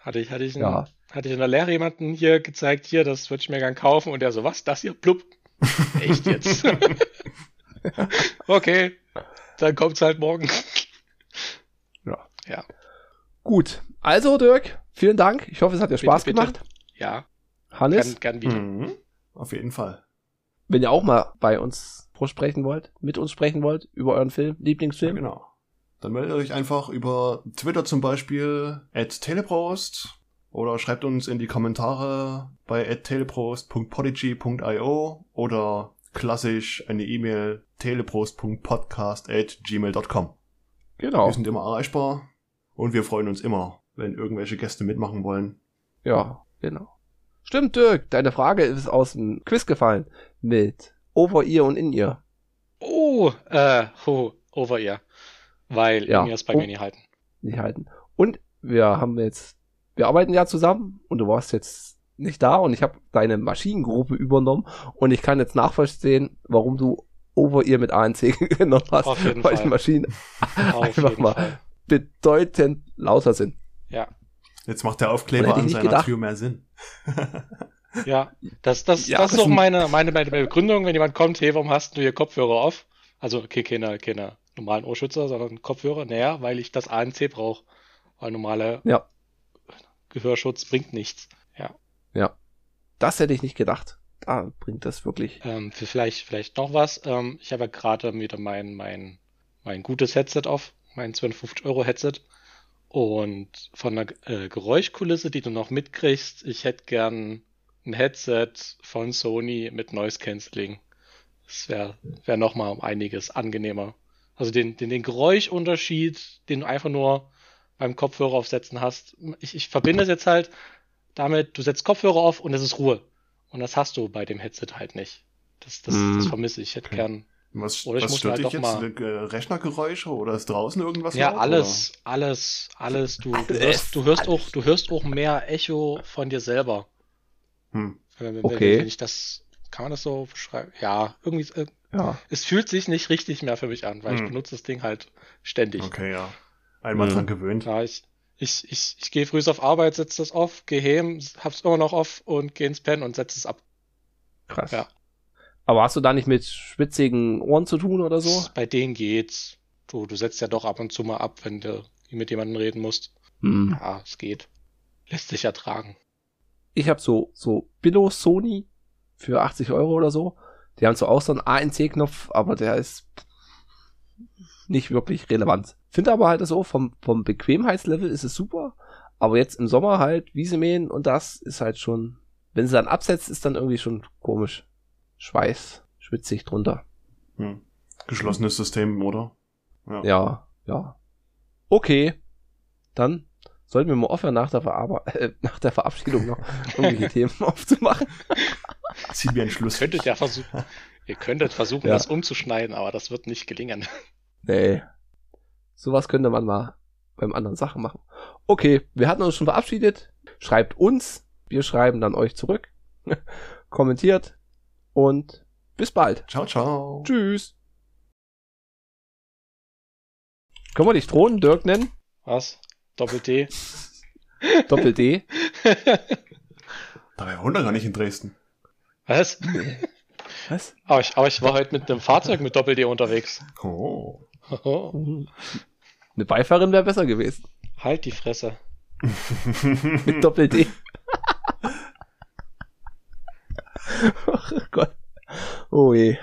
Hatte ich, hatte ich, einen, ja. hatte ich in der Lehre jemanden hier gezeigt, hier, das würde ich mir gern kaufen. Und der so, was, das hier? Plupp. Echt jetzt? okay, dann kommt's halt morgen. Ja. Ja. Gut. Also, Dirk, vielen Dank. Ich hoffe, es hat dir Spaß bitte. gemacht. Ja, Hannes, gern, gern wieder. Mhm. Auf jeden Fall. wenn ihr auch mal bei uns vorsprechen wollt, mit uns sprechen wollt, über euren Film, Ja, Lieblingsfilm, genau. Dann meldet euch einfach über Twitter zum Beispiel at teleprost oder schreibt uns in die Kommentare bei at teleprost.podigy.io oder klassisch eine E-Mail teleprost.podcast at gmail.com. genau. Wir sind immer erreichbar und wir freuen uns immer, wenn irgendwelche Gäste mitmachen wollen. Ja, genau. Stimmt, Dirk, deine Frage ist aus dem Quiz gefallen mit Over Ear und In Ear. Oh, äh, ho, over ihr. Weil Ja. mir ist bei Oh. mir nie halten. nicht halten. Und wir haben jetzt, wir arbeiten ja zusammen und du warst jetzt nicht da und ich habe deine Maschinengruppe übernommen und ich kann jetzt nachvollziehen, warum du Over Ear mit ANC genommen hast, Auf jeden weil Fall. die Maschinen Auf einfach mal Fall. bedeutend lauter sind. Ja. Jetzt macht der Aufkleber an seiner gedacht. Tür mehr Sinn. Ja, das, das, Ja, das ist auch meine, meine, meine Begründung, wenn jemand kommt, hey, warum hast du hier Kopfhörer auf? Also, okay, keine, keine normalen Ohrschützer, sondern Kopfhörer. Naja, weil ich das ANC brauche. Weil normale Ja. Gehörschutz bringt nichts. Ja. Das hätte ich nicht gedacht. Da bringt das wirklich. Ähm, für vielleicht, vielleicht noch was. Ähm, ich habe ja gerade wieder mein, mein, mein gutes Headset auf, mein 250 Euro Headset. Und von der äh, Geräuschkulisse, die du noch mitkriegst, ich hätte gern ein Headset von Sony mit Noise Cancelling. Das wäre wär noch mal um einiges angenehmer. Also den, den, den Geräuschunterschied, den du einfach nur beim Kopfhörer aufsetzen hast. Ich, ich verbinde es jetzt halt damit, du setzt Kopfhörer auf und es ist Ruhe. Und das hast du bei dem Headset halt nicht. Das, das, Mm. das vermisse ich. Ich hätte Okay. gern. Was, Oder ich was muss stört halt dich doch jetzt? mal- Rechnergeräusche oder ist draußen irgendwas Ja, laut, alles, alles, alles. Du, du Alles, hörst, du hörst alles. auch, du hörst auch mehr Echo von dir selber. Oder? Hm. Wenn, wenn, Okay. wenn ich das, kann man das so beschreiben? Ja, irgendwie, äh, Ja. es fühlt sich nicht richtig mehr für mich an, weil ich Hm. benutze das Ding halt ständig. Okay, ja. Einmal Hm. dran gewöhnt. Ja, ich, ich, ich, ich gehe früh auf Arbeit, setze das auf, gehe heim, hab's immer noch off und gehe ins Pen und setze es ab. Krass. Ja. Aber hast du da nicht mit schwitzigen Ohren zu tun oder so? Bei denen geht's. Du, du setzt ja doch ab und zu mal ab, wenn du mit jemandem reden musst. Hm. Ja, es geht. Lässt sich ertragen. Ich habe so, so Billo Sony für 80 Euro oder so. Die haben zwar auch so einen ANC-Knopf, aber der ist nicht wirklich relevant. Finde aber halt so, vom, vom Bequemheitslevel ist es super. Aber jetzt im Sommer halt Wiese mähen und das ist halt schon, wenn sie dann absetzt, ist dann irgendwie schon komisch. Schweiß, schwitzig drunter. Hm. Geschlossenes System, oder? Ja. Ja, ja. Okay. Dann sollten wir mal aufhören, nach der, Verarbe äh, nach der Verabschiedung noch irgendwelche Themen aufzumachen. Ziehen wir einen Schluss. Könntet ja versuchen, ihr könntet versuchen, Ja. das umzuschneiden, aber das wird nicht gelingen. Nee. Sowas könnte man mal beim anderen Sachen machen. Okay, wir hatten uns schon verabschiedet. Schreibt uns. Wir schreiben dann euch zurück. Kommentiert. Und bis bald. Ciao, ciao. Tschüss. Können wir dich Thron Dirk nennen? Was? Doppel-D? Doppel D. Da wohnt er gar nicht in Dresden. Was? Was? Aber ich, aber ich war heute mit einem Fahrzeug mit Doppel-D unterwegs. Oh. Eine Beifahrerin wäre besser gewesen. halt die Fresse. Mit Doppel D. oh Gott. Oh je.